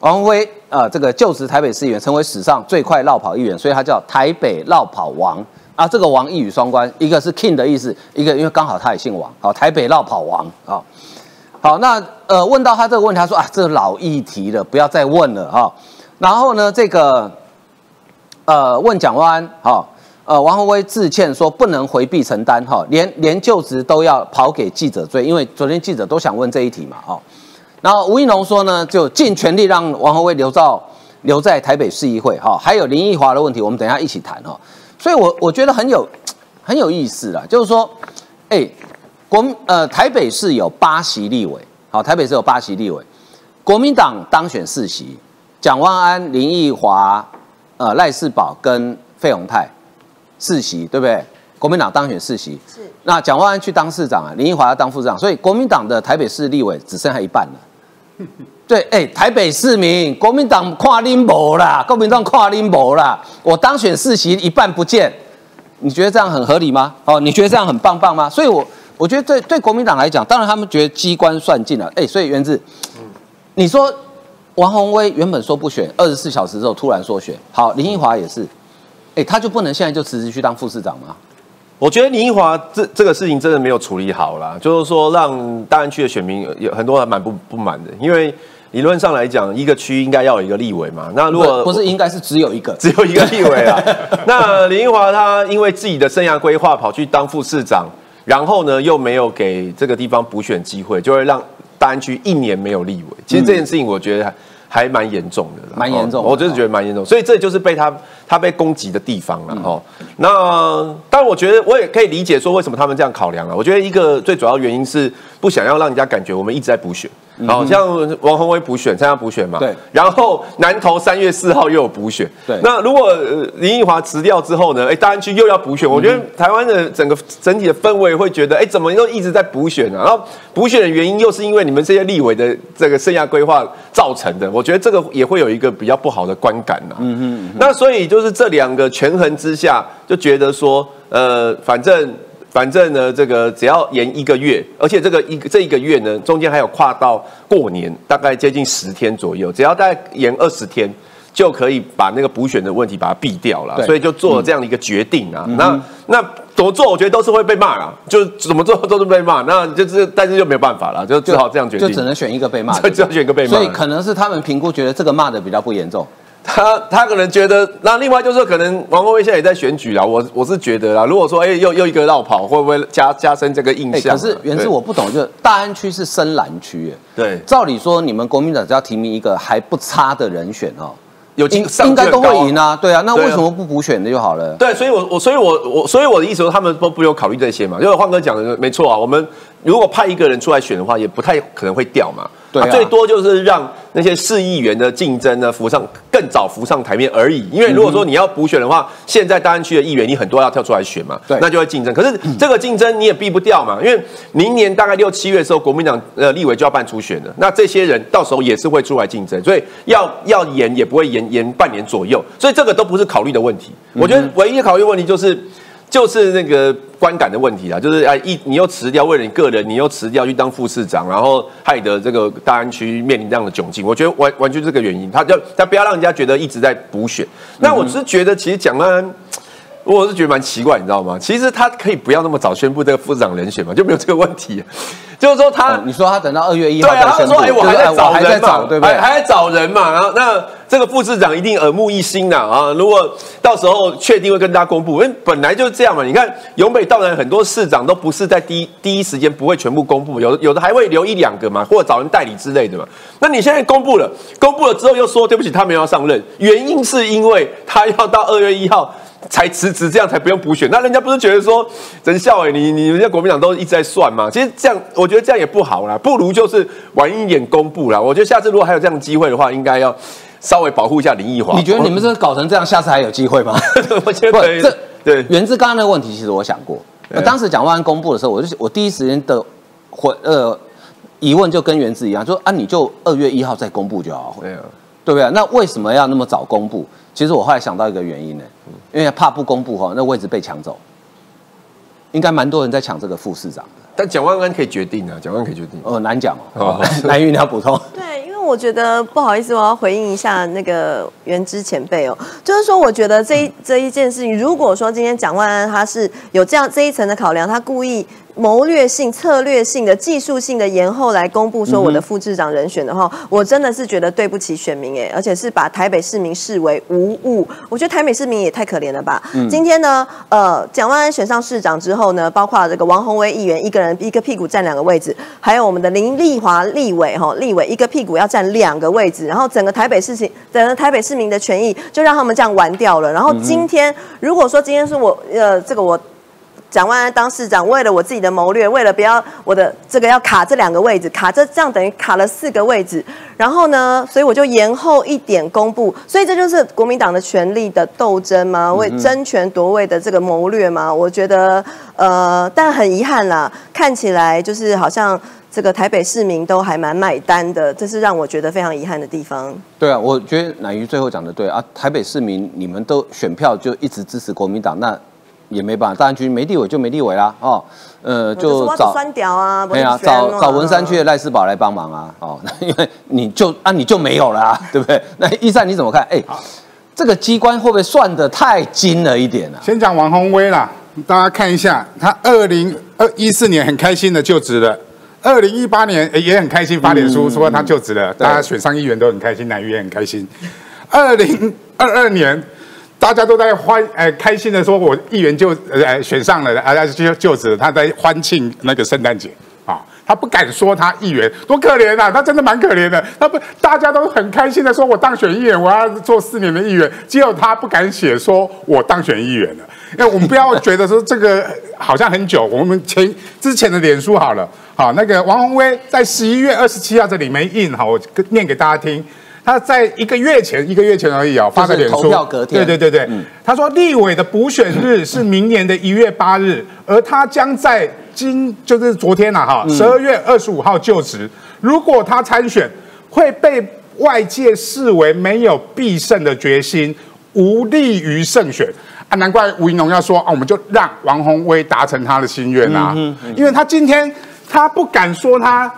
王宏威，呃，这个就职台北市议员，成为史上最快绕跑议员，所以他叫台北绕跑王啊。这个王一语双关，一个是 king 的意思，一个因为刚好他也姓王，好，台北绕跑王啊。好，那呃，问到他这个问题，他说啊，这老议题了，不要再问了哈。然后呢，这个呃，问蒋万安，哈。呃，王宏威致歉说不能回避承担哈，连连就职都要跑给记者追，因为昨天记者都想问这一题嘛，哦。然后吴一农说呢，就尽全力让王宏威留到留在台北市议会哈。还有林奕华的问题，我们等一下一起谈哈。所以，我我觉得很有 (tsk) 很有意思啦，就是说，哎，国呃台北市有八席立委，好，台北市有八席立委，国民党当选四席，蒋万安、林奕华、呃赖世宝跟费鸿泰。四席对不对？国民党当选四席，是那蒋万安去当市长啊，林奕华要当副市长，所以国民党的台北市立委只剩下一半了。(laughs) 对，哎，台北市民，国民党跨拎博啦，国民党跨拎博啦，我当选四席一半不见，你觉得这样很合理吗？哦，你觉得这样很棒棒吗？所以，我我觉得对对国民党来讲，当然他们觉得机关算尽了，哎，所以源自，你说王宏威原本说不选，二十四小时之后突然说选，好，林奕华也是。哎，他就不能现在就辞职去当副市长吗？我觉得林奕华这这个事情真的没有处理好啦，就是说让大安区的选民有很多还蛮不不满的，因为理论上来讲，一个区应该要有一个立委嘛。那如果不是，应该是只有一个，只有一个立委啊。(laughs) 那林奕华他因为自己的生涯规划跑去当副市长，然后呢又没有给这个地方补选机会，就会让大安区一年没有立委。其实这件事情，我觉得。还蛮严重的，蛮严重，我就是觉得蛮严重，所以这就是被他他被攻击的地方了哦。那但我觉得我也可以理解说为什么他们这样考量了。我觉得一个最主要原因是不想要让人家感觉我们一直在补选。好像王宏威补选参加补选嘛，对。然后南投三月四号又有补选，对。那如果林奕华辞掉之后呢？哎，大安区又要补选，我觉得台湾的整个整体的氛围会觉得，哎，怎么又一直在补选啊？然后补选的原因又是因为你们这些立委的这个生涯规划造成的，我觉得这个也会有一个比较不好的观感呐。嗯嗯。那所以就是这两个权衡之下，就觉得说，呃，反正。反正呢，这个只要延一个月，而且这个一这一个月呢，中间还有跨到过年，大概接近十天左右，只要大概延二十天，就可以把那个补选的问题把它避掉了。所以就做了这样的一个决定啊。那那怎么做？我觉得都是会被骂啊，就怎么做都是被骂。那就是但是就没有办法了，就只好这样决定，就只能选一个被骂，只能选一个被骂。所以可能是他们评估觉得这个骂的比较不严重。他他可能觉得，那另外就是说，可能王国威现在也在选举啦。我我是觉得啦，如果说哎又又一个绕跑，会不会加加深这个印象？可是原之我不懂，就是大安区是深蓝区，对，照理说你们国民党只要提名一个还不差的人选哦。有应应该都会赢啊，对啊，那为什么不补选的就好了？对，所以我我所以我我所以我的意思说，他们都不有考虑这些嘛。因为焕哥讲的没错啊，我们如果派一个人出来选的话，也不太可能会掉嘛。对啊最多就是让那些市议员的竞争呢浮上更早浮上台面而已。因为如果说你要补选的话，现在大安区的议员你很多要跳出来选嘛，对那就会竞争。可是这个竞争你也避不掉嘛，因为明年大概六七月的时候，国民党呃立委就要办初选了，那这些人到时候也是会出来竞争，所以要要延也不会延延半年左右，所以这个都不是考虑的问题。我觉得唯一的考虑问题就是。就是那个观感的问题啊，就是啊一你又辞掉，为了你个人，你又辞掉去当副市长，然后害得这个大安区面临这样的窘境。我觉得完完全这个原因，他就他不要让人家觉得一直在补选。那我是觉得，其实蒋万。我是觉得蛮奇怪，你知道吗？其实他可以不要那么早宣布这个副市长人选嘛，就没有这个问题。(laughs) 就是说他，哦你说他等到二月一号对啊，他说哎，我还在就是我还在找人嘛，找，对不对？还还在找人嘛，然后那这个副市长一定耳目一新的啊。如果到时候确定会跟大家公布，因为本来就是这样嘛。你看永北道南很多市长都不是在第一第一时间不会全部公布，有有的还会留一两个嘛，或者找人代理之类的嘛。那你现在公布了，公布了之后又说对不起，他没有要上任，原因是因为他要到二月一号。才辞职，这样才不用补选。那人家不是觉得说，真笑哎，你你人家国民党都一直在算嘛？其实这样，我觉得这样也不好啦，不如就是晚一点公布啦。我觉得下次如果还有这样的机会的话，应该要稍微保护一下林奕华。你觉得你们这搞成这样，下次还有机会吗？(laughs) 我觉不，得这对源自刚刚那个问题，其实我想过。那当时蒋万安公布的时候，我就我第一时间的回呃疑问就跟源自一样，就说啊，你就二月一号再公布就好，对啊，对不对？那为什么要那么早公布？其实我后来想到一个原因呢，因为怕不公布哈，那位置被抢走，应该蛮多人在抢这个副市长的。但蒋万安可以决定啊，蒋万安可以决定。哦，难讲哦哦。南云你要补充？(laughs) 对，因为我觉得不好意思，我要回应一下那个原之前辈哦，就是说，我觉得这一这一件事情，如果说今天蒋万安他是有这样这一层的考量，他故意谋略性、策略性的、技术性的延后来公布说我的副市长人选的话，我真的是觉得对不起选民哎，而且是把台北市民视为无物。我觉得台北市民也太可怜了吧。今天呢，呃，蒋万安选上市长之后呢，包括这个王宏威议员一个人一个屁股占两个位置，还有我们的林立华立委哈，立委一个屁股要占两个位置，然后整个台北市情，整个台北市民的权益就让他们这样玩掉了。然后今天如果说今天是我呃这个我。蒋万安当市长，为了我自己的谋略，为了不要我的这个要卡这两个位置，卡这这样等于卡了四个位置。然后呢，所以我就延后一点公布。所以这就是国民党的权力的斗争吗？为争权夺位的这个谋略吗？我觉得，呃，但很遗憾啦，看起来就是好像这个台北市民都还蛮买单的，这是让我觉得非常遗憾的地方。对啊，我觉得乃瑜最后讲的对啊，台北市民你们都选票就一直支持国民党，那也没办法，大安区没地委就没地委啦，哦，呃，就找酸屌啊，哎呀，找找文山区的赖世宝来帮忙啊，哦，(laughs) 因为你就啊你就没有了、啊，(laughs) 对不对？那一善你怎么看？哎，这个机关会不会算的太精了一点啊？先讲王宏威啦，大家看一下，他二零二一四年很开心的就职了，二零一八年也很开心发脸书说他就职了，大家选上议员都很开心，南屿也很开心。二零二二年。大家都在欢，呃，开心的说，我议员就呃选上了，呃就就职，他在欢庆那个圣诞节。啊，他不敢说他议员多可怜啊，他真的蛮可怜的，他不，大家都很开心的说，我当选议员，我要做四年的议员，只有他不敢写说我当选议员了，因为我们不要觉得说这个好像很久，我们前之前的脸书好了，好，那个王宏威在十一月二十七号这里没印，好，我念给大家听。他在一个月前，一个月前而已哦，发个脸书。投票隔天。对对对对，他说立委的补选日是明年的一月八日，而他将在今就是昨天呐哈，十二月二十五号就职。如果他参选，会被外界视为没有必胜的决心，无利于胜选啊！难怪吴怡农要说啊，我们就让王宏威达成他的心愿啊，因为他今天他不敢说他，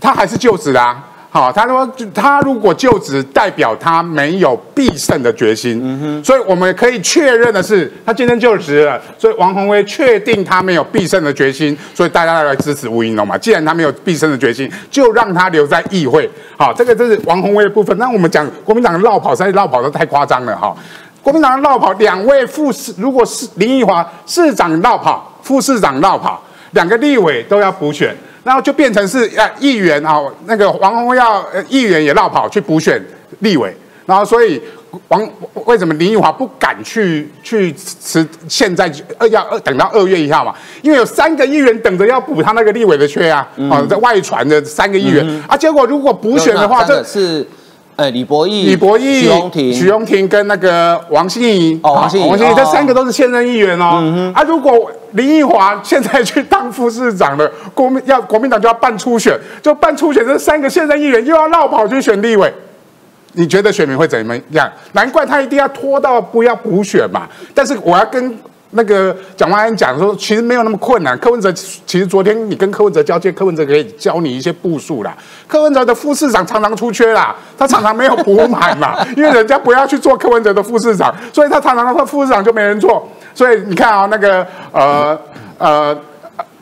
他还是就职啦。好，他说他如果就职，代表他没有必胜的决心。嗯哼，所以我们可以确认的是，他今天就职了。所以王宏威确定他没有必胜的决心，所以大家要来支持吴怡农嘛。既然他没有必胜的决心，就让他留在议会。好，这个就是王宏威的部分。那我们讲国民党的绕跑，实在绕跑的太夸张了哈。国民党的绕跑，两位副市，如果是林奕华市长绕跑，副市长绕跑，两个立委都要补选。然后就变成是啊，议员啊，那个王宏耀议员也绕跑去补选立委，然后所以王为什么林奕华不敢去去辞？现在二要二等到二月一号嘛？因为有三个议员等着要补他那个立委的缺啊！啊，在外传的三个议员啊，结果如果补选的话，这是。呃，李博义、李博义、许荣庭、许荣庭跟那个王心怡，哦，王心怡，王心怡，这三个都是现任议员哦。啊，如果林奕华现在去当副市长了，国民要国民党就要办初选，就办初选，这三个现任议员又要绕跑去选立委，你觉得选民会怎么样？难怪他一定要拖到不要补选嘛。但是我要跟。那个蒋万安讲说，其实没有那么困难。柯文哲其实昨天你跟柯文哲交接，柯文哲可以教你一些步数啦。柯文哲的副市长常常出缺啦，他常常没有补满嘛，因为人家不要去做柯文哲的副市长，所以他常常他副市长就没人做。所以你看啊，那个呃呃。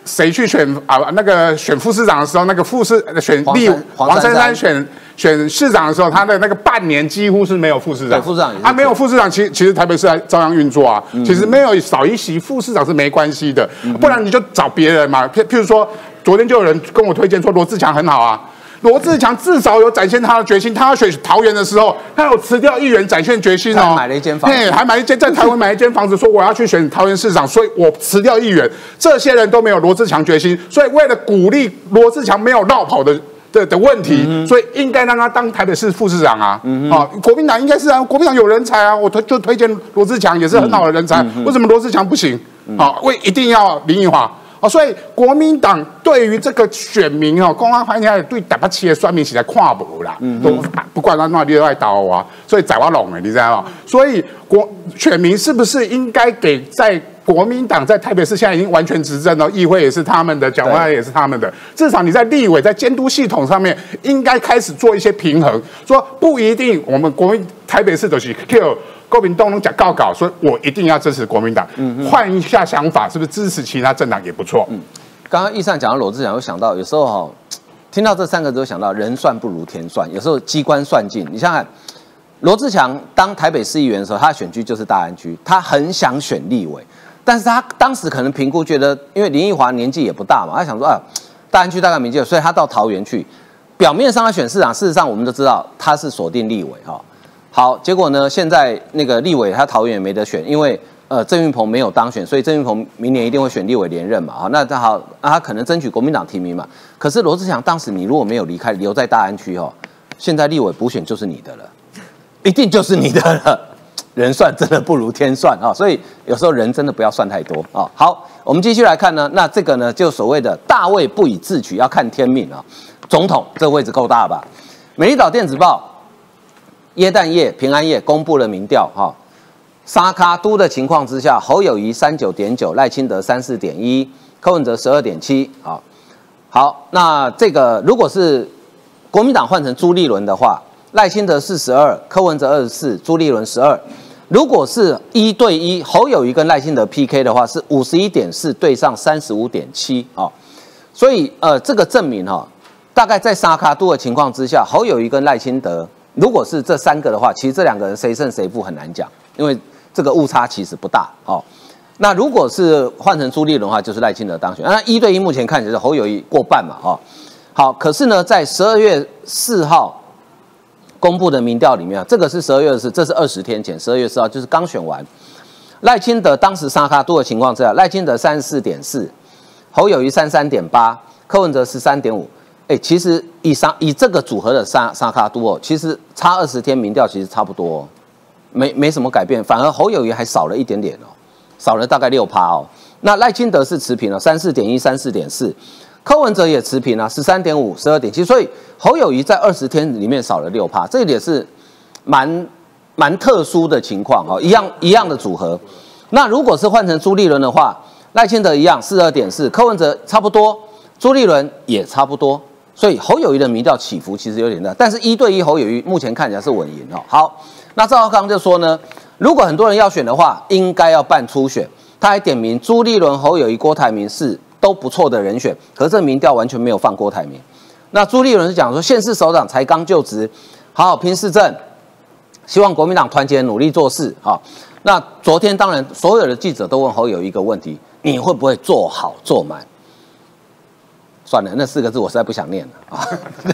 谁去选啊？那个选副市长的时候，那个副市选立黄珊珊选选市长的时候，他的那个半年几乎是没有副市长。副市长啊，没有副市长，其其实台北市还照样运作啊。其实没有少一席副市长是没关系的，不然你就找别人嘛。譬譬如说，昨天就有人跟我推荐说罗志强很好啊。罗志强至少有展现他的决心，他要选桃园的时候，他有辞掉议员展现决心哦，买了一间房，对，还买一间在台湾买一间房子，说我要去选桃园市长，所以我辞掉议员，这些人都没有罗志强决心，所以为了鼓励罗志强没有绕跑的的的问题，所以应该让他当台北市副市长啊，啊，国民党应该是啊，国民党有人才啊，我推就推荐罗志强也是很好的人才，为什么罗志强不行？啊，为一定要林奕华。所以国民党对于这个选民哦，公安环境对台北市的选民实在看不啦，都不管他哪里来刀啊，所以宰我拢了，你知道吗？所以国选民是不是应该给在国民党在台北市现在已经完全执政了，议会也是他们的，讲话也是他们的，至少你在立委在监督系统上面应该开始做一些平衡，说不一定我们国民台北市都是 Q。国民党能讲告告，所以我一定要支持国民党。换一下想法，是不是支持其他政党也不错？嗯，刚刚易善讲到罗志祥，又想到有时候哈，听到这三个字，想到人算不如天算。有时候机关算尽，你想想，罗志祥当台北市议员的时候，他的选区就是大安区，他很想选立委，但是他当时可能评估觉得，因为林奕华年纪也不大嘛，他想说啊，大安区大概没机会，所以他到桃园去。表面上他选市长，事实上我们都知道他是锁定立委哈。好，结果呢？现在那个立委他桃园也没得选，因为呃郑运鹏没有当选，所以郑运鹏明年一定会选立委连任嘛。好，那他好，那他可能争取国民党提名嘛。可是罗志祥当时你如果没有离开，留在大安区哦，现在立委补选就是你的了，一定就是你的了。(laughs) 人算真的不如天算啊，所以有时候人真的不要算太多啊。好，我们继续来看呢，那这个呢就所谓的大位不以自取，要看天命啊。总统这个位置够大吧？美丽岛电子报。耶诞夜、平安夜公布了民调，哈，沙卡都的情况之下，侯友谊三九点九，赖清德三四点一，柯文哲十二点七，啊，好，那这个如果是国民党换成朱立伦的话，赖清德四十二，柯文哲二十四，朱立伦十二。如果是一对一，侯友谊跟赖清德 PK 的话，是五十一点四对上三十五点七，啊，所以呃，这个证明哈，大概在沙卡都的情况之下，侯友谊跟赖清德。如果是这三个的话，其实这两个人谁胜谁负很难讲，因为这个误差其实不大哦。那如果是换成朱立伦的话，就是赖清德当选。那一对一目前看起来是侯友谊过半嘛，哦。好，可是呢，在十二月四号公布的民调里面啊，这个是十二月是这是二十天前，十二月四号就是刚选完。赖清德当时沙卡多的情况之下，赖清德三十四点四，侯友谊三三点八，柯文哲十三点五。哎，其实以沙以这个组合的沙沙卡都哦，其实差二十天民调其实差不多，没没什么改变，反而侯友谊还少了一点点哦，少了大概六趴哦。那赖清德是持平了，三四点一，三四点四，柯文哲也持平了，十三点五，十二点七，所以侯友谊在二十天里面少了六趴，这也是蛮蛮特殊的情况哦，一样一样的组合。那如果是换成朱立伦的话，赖清德一样四二点四，柯文哲差不多，朱立伦也差不多。所以侯友谊的民调起伏其实有点大，但是一对一侯友谊目前看起来是稳赢哦。好，那赵浩康就说呢，如果很多人要选的话，应该要办初选。他还点名朱立伦、侯友谊、郭台铭是都不错的人选，可是这民调完全没有放郭台铭。那朱立伦是讲说，县市首长才刚就职，好好拼市政，希望国民党团结努力做事啊。那昨天当然所有的记者都问侯友谊一个问题：你会不会做好做满？算了，那四个字我实在不想念了啊，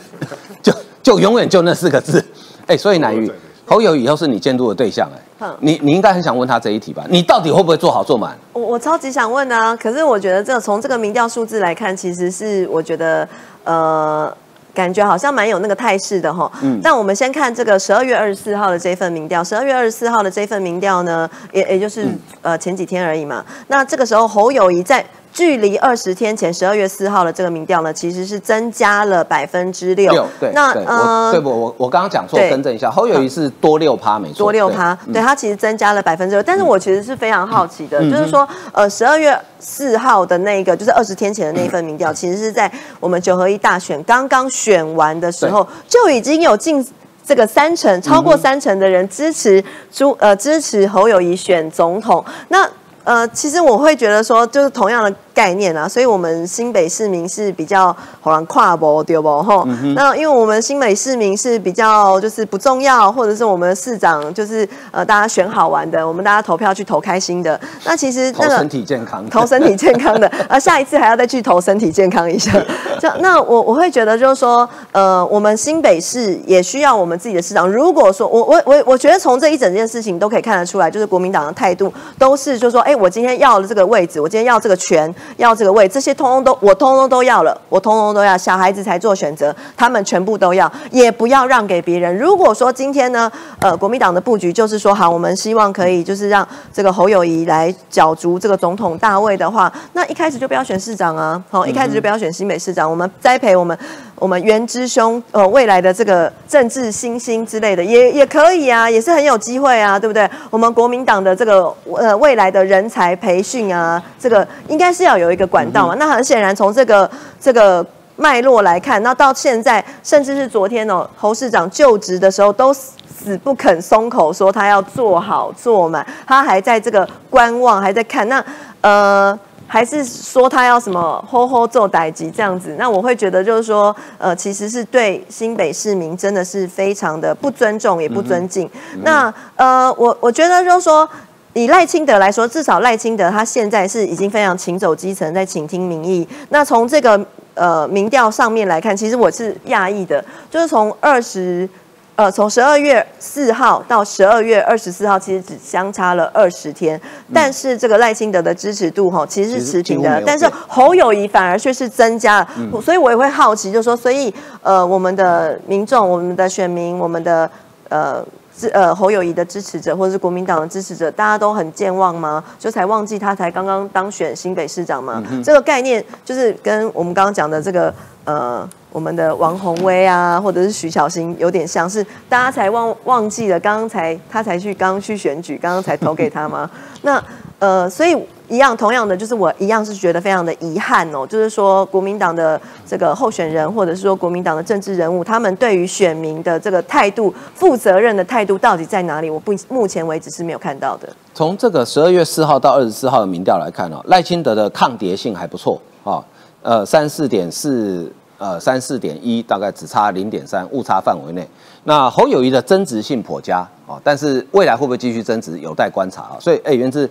(laughs) 就就永远就那四个字，哎，所以南玉，侯友以后是你监督的对象，哎嗯，你你应该很想问他这一题吧？你到底会不会做好做满？我我超级想问啊，可是我觉得这从这个民调数字来看，其实是我觉得呃。感觉好像蛮有那个态势的哈，嗯，但我们先看这个十二月二十四号的这份民调，十二月二十四号的这份民调呢，也也就是、呃前几天而已嘛。那这个时候侯友谊在距离二十天前十二月四号的这个民调呢，其实是增加了百分之六。六对，那呃对不？我我刚刚讲错，对更正一下，侯友谊是多六趴，没错，多六趴，对他其实增加了百分之六，但是我其实是非常好奇的，嗯就是说，呃，十二月四号的那个，就是二十天前的那一份民调，其实是在我们九合一大选刚刚选完的时候，就已经有近。这个三成超过三成的人支持朱呃支持侯友谊选总统，那呃其实我会觉得说就是同样的概念啊，所以我们新北市民是比较好像跨博对不吼？那因为我们新北市民是比较就是不重要，或者是我们的市长就是呃大家选好玩的，我们大家投票去投开心的。那其实那个投身体健康，投身体健康的，(laughs) 呃，下一次还要再去投身体健康一下。(laughs) 这样，那我我会觉得就是说，呃，我们新北市也需要我们自己的市长。如果说我我我我觉得从这一整件事情都可以看得出来，就是国民党的态度都是就是说，哎，我今天要了这个位置，我今天要这个权，要这个位，这些通通都我通通都要了，我通通都要。小孩子才做选择，他们全部都要，也不要让给别人。如果说今天呢，呃，国民党的布局就是说，好，我们希望可以就是让这个侯友谊来角逐这个总统大位的话，那一开始就不要选市长啊，好，一开始就不要选新北市长，我们栽培我们我们袁之兄呃未来的这个政治新星之类的，也也可以啊，也是很有机会啊，对不对？我们国民党的这个呃未来的人才培训啊，这个应该是要有一个管道嘛。那很显然从这个这个。脉络来看，那到现在，甚至是昨天哦，侯市长就职的时候都死死不肯松口，说他要做好做满，他还在这个观望，还在看。那呃，还是说他要什么吼吼做歹级这样子？那我会觉得就是说，呃，其实是对新北市民真的是非常的不尊重，也不尊敬。那呃，我我觉得就是说。以赖清德来说，至少赖清德他现在是已经非常勤走基层，在倾听民意。那从这个呃民调上面来看，其实我是讶异的，就是从二十呃从十二月四号到十二月二十四号，其实只相差了二十天，但是这个赖清德的支持度哈其实是持平的，但是侯友谊反而却是增加了，所以我也会好奇，就是说，所以呃我们的民众、我们的选民、我们的呃。支呃侯友谊的支持者或者是国民党的支持者，大家都很健忘吗？就才忘记他才刚刚当选新北市长吗？这个概念就是跟我们刚刚讲的这个呃我们的王宏威啊，或者是徐小新有点像是大家才忘忘记了，刚刚才他才去刚刚去选举，刚刚才投给他吗？(laughs) 那呃所以。一样，同样的，就是我一样是觉得非常的遗憾哦，就是说国民党的这个候选人，或者是说国民党的政治人物，他们对于选民的这个态度、负责任的态度到底在哪里？我不目前为止是没有看到的。从这个十二月四号到二十四号的民调来看哦，赖清德的抗跌性还不错啊，呃，三四点四，呃，三四点一，大概只差零点三，误差范围内。那侯友谊的增值性颇佳啊，但是未来会不会继续增值，有待观察啊。所以，哎，原之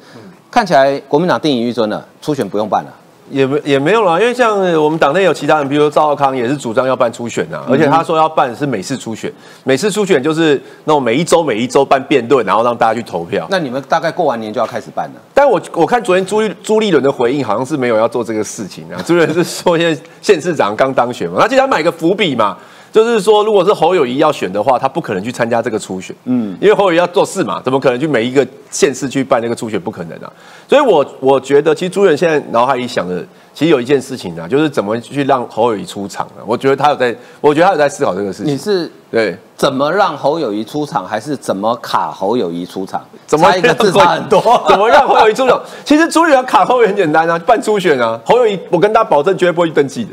看起来国民党定赢预尊了，初选不用办了。也没也没有啦，因为像我们党内有其他人，比如说赵少康也是主张要办初选啊，而且他说要办是每次初选，每次初选就是那种每一周每一周办辩论，然后让大家去投票。那你们大概过完年就要开始办了。但我我看昨天朱立朱立伦的回应好像是没有要做这个事情啊，朱立伦是说现在县市长刚当选嘛，他记得他买个伏笔嘛，就是说如果是侯友谊要选的话，他不可能去参加这个初选，嗯，因为侯友谊要做事嘛，怎么可能去每一个县市去办那个初选？不可能啊。所以我我觉得其实朱立伦现在脑海里想的。其实有一件事情啊，就是怎么去让侯友谊出场啊？我觉得他有在，我觉得他有在思考这个事情。你是对怎么让侯友谊出场，还是怎么卡侯友谊出场？怎么差一个字差很多？(laughs) 怎么让侯友谊出场？其实朱立伦卡侯友谊很简单啊，办初选啊。侯友谊，我跟大家保证绝对不会去登记的，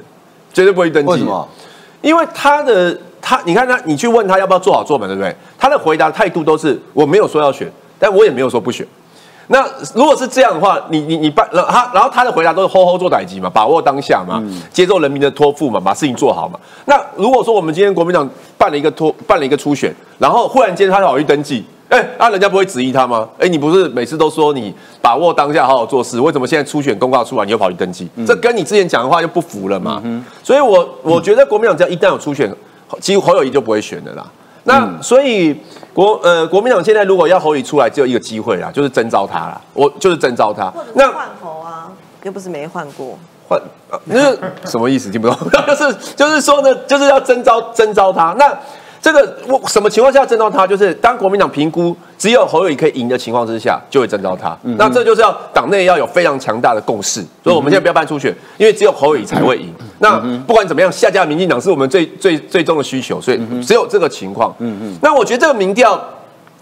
绝对不会去登记。为什么？因为他的他，你看他，你去问他要不要做好做满，对不对？他的回答态度都是我没有说要选，但我也没有说不选。那如果是这样的话，你你你办，他然后他的回答都是吼吼做歹机嘛，把握当下嘛，接受人民的托付嘛，把事情做好嘛。那如果说我们今天国民党办了一个托办了一个初选，然后忽然间他跑去登记，哎，啊人家不会质疑他吗？哎，你不是每次都说你把握当下好好做事，为什么现在初选公告出来你又跑去登记？这跟你之前讲的话就不符了嘛。所以我我觉得国民党只要一旦有初选，几乎侯友谊就不会选的啦。那所以国呃国民党现在如果要侯友宜出来，只有一个机会啦，就是征召他啦，我就是征召他。那换侯啊，又不是没换过。换，那是什么意思？听不懂。(laughs) 就是就是说呢，就是要征召征召他。那这个我什么情况下征召他？就是当国民党评估只有侯友谊可以赢的情况之下，就会征召他。那这就是要党内要有非常强大的共识。所以我们现在不要办初选，因为只有侯友谊才会赢。那不管怎么样，下架民进党是我们最最最终的需求。所以只有这个情况。嗯嗯。那我觉得这个民调，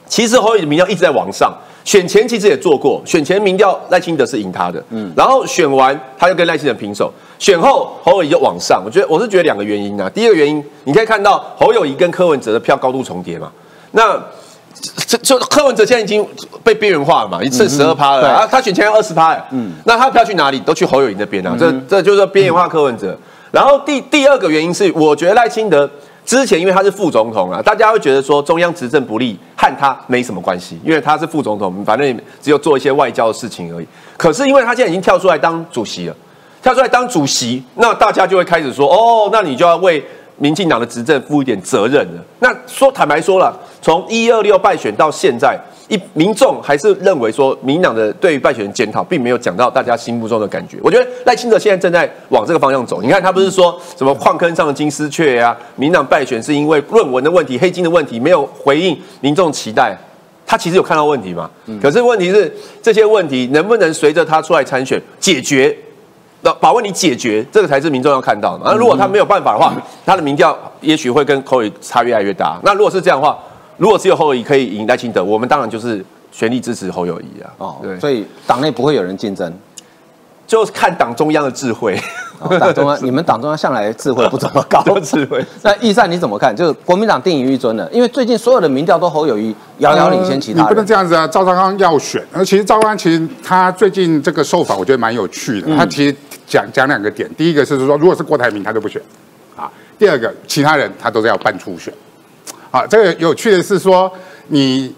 其实侯友谊的民调一直在往上。选前其实也做过，选前民调赖清德是赢他的，嗯，然后选完他又跟赖清德平手，选后侯友谊就往上。我觉得我是觉得两个原因啊，第一个原因你可以看到侯友谊跟柯文哲的票高度重叠嘛，那这就柯文哲现在已经被边缘化了嘛，剩十二趴了啊，他选前要二十趴，嗯，那他票去哪里都去侯友谊那边啊，这这就是边缘化柯文哲。然后第第二个原因是，我觉得赖清德。之前因为他是副总统啊，大家会觉得说中央执政不利，和他没什么关系，因为他是副总统，反正只有做一些外交的事情而已。可是因为他现在已经跳出来当主席了，跳出来当主席，那大家就会开始说，哦，那你就要为民进党的执政负一点责任了。那说坦白说了，从一二六败选到现在。一民众还是认为说，民党的对于败选检讨，并没有讲到大家心目中的感觉。我觉得赖清德现在正在往这个方向走。你看，他不是说什么矿坑上的金丝雀呀，民党败选是因为论文的问题、黑金的问题，没有回应民众期待。他其实有看到问题嘛？可是问题是，这些问题能不能随着他出来参选解决？那把问题解决，这个才是民众要看到的。那如果他没有办法的话，他的民调也许会跟口语差越来越大。那如果是这样的话，如果只有侯友谊可以赢赖清德，我们当然就是全力支持侯友谊啊。哦，对，所以党内不会有人竞争，就是看党中央的智慧。党中央，(laughs) 你们党中央向来智慧不怎么高，智慧。(laughs) 那易善你怎么看？就是国民党定于一尊了，因为最近所有的民调都侯友谊遥遥领先其他。你不能这样子啊！赵少康要选，而其实赵刚其实他最近这个受访，我觉得蛮有趣的。他其实讲讲两个点，第一个是说，如果是郭台铭，他都不选啊；第二个，其他人他都是要办初选。啊，这个有趣的是说，你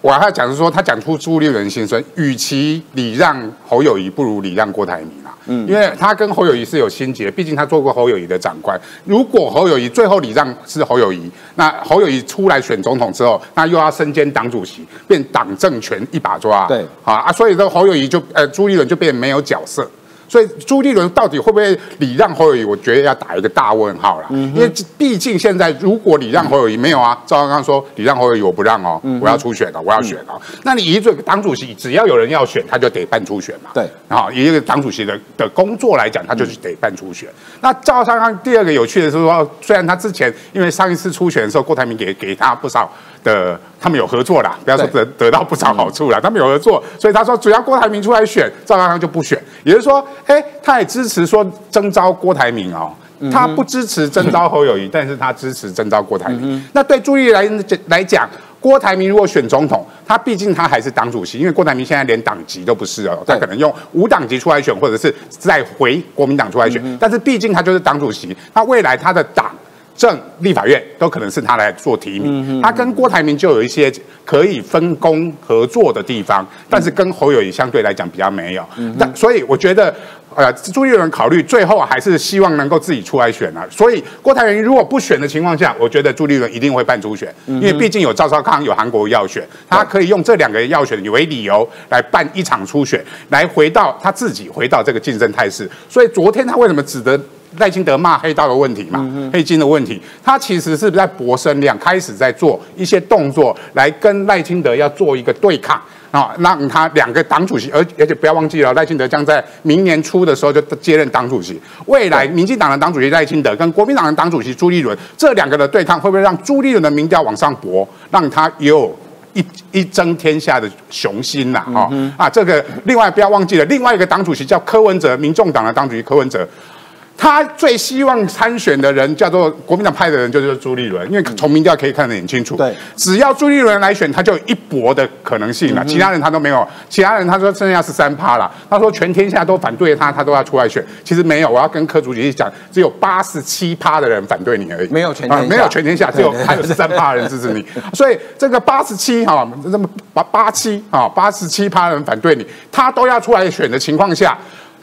我还要讲是说，他讲出朱立伦心声，与其礼让侯友谊，不如礼让郭台铭啊。嗯，因为他跟侯友谊是有心结，毕竟他做过侯友谊的长官。如果侯友谊最后礼让是侯友谊，那侯友谊出来选总统之后，那又要身兼党主席，变党政权一把抓。对，啊啊，所以这侯友谊就呃朱立伦就变没有角色。所以朱立伦到底会不会礼让侯友谊？我觉得要打一个大问号了。因为毕竟现在如果礼让侯友谊没有啊，赵刚刚说礼让侯友谊我不让哦，我要出选了，我要选了。那你一个党主席，只要有人要选，他就得办初选嘛。对，然后以一个党主席的的工作来讲，他就是得办初选。那赵刚刚第二个有趣的是说，虽然他之前因为上一次初选的时候，郭台铭给给他不少。的他们有合作啦，不要说得得到不少好处啦，他们有合作，所以他说只要郭台铭出来选，赵刚刚就不选，也就是说，哎，他也支持说征召郭台铭哦，他不支持征召侯友谊，但是他支持征召郭台铭。那对朱立来来讲，郭台铭如果选总统，他毕竟他还是党主席，因为郭台铭现在连党籍都不是哦，他可能用无党籍出来选，或者是再回国民党出来选，但是毕竟他就是党主席，他未来他的党。政立法院都可能是他来做提名，他跟郭台铭就有一些可以分工合作的地方，但是跟侯友谊相对来讲比较没有。但所以我觉得，呃，朱立伦考虑最后还是希望能够自己出来选啊。所以郭台铭如果不选的情况下，我觉得朱立伦一定会办初选，因为毕竟有赵少康、有韩国要选，他可以用这两个要选为理由来办一场初选，来回到他自己回到这个竞争态势。所以昨天他为什么只得？赖清德骂黑道的问题嘛，黑金的问题，他其实是在博声量，开始在做一些动作来跟赖清德要做一个对抗啊，让他两个党主席，而而且不要忘记了，赖清德将在明年初的时候就接任党主席。未来民进党的党主席赖清德跟国民党的党主席朱立伦这两个的对抗，会不会让朱立伦的民调往上搏，让他有一一争天下的雄心呐？哈啊，这个另外不要忘记了，另外一个党主席叫柯文哲，民众党的党主席柯文哲。他最希望参选的人叫做国民党派的人，就是朱立伦，因为从民调可以看得很清楚。对，只要朱立伦来选，他就有一搏的可能性了。其他人他都没有，其他人他说剩下十三趴了。他说全天下都反对他，他都要出来选。其实没有，我要跟柯主席讲，只有八十七趴的人反对你而已。没有全天下，没有全天下，只有还有十三趴人支持你。所以这个八十七哈，这么八八七啊，八十七趴人反对你，他都要出来选的情况下。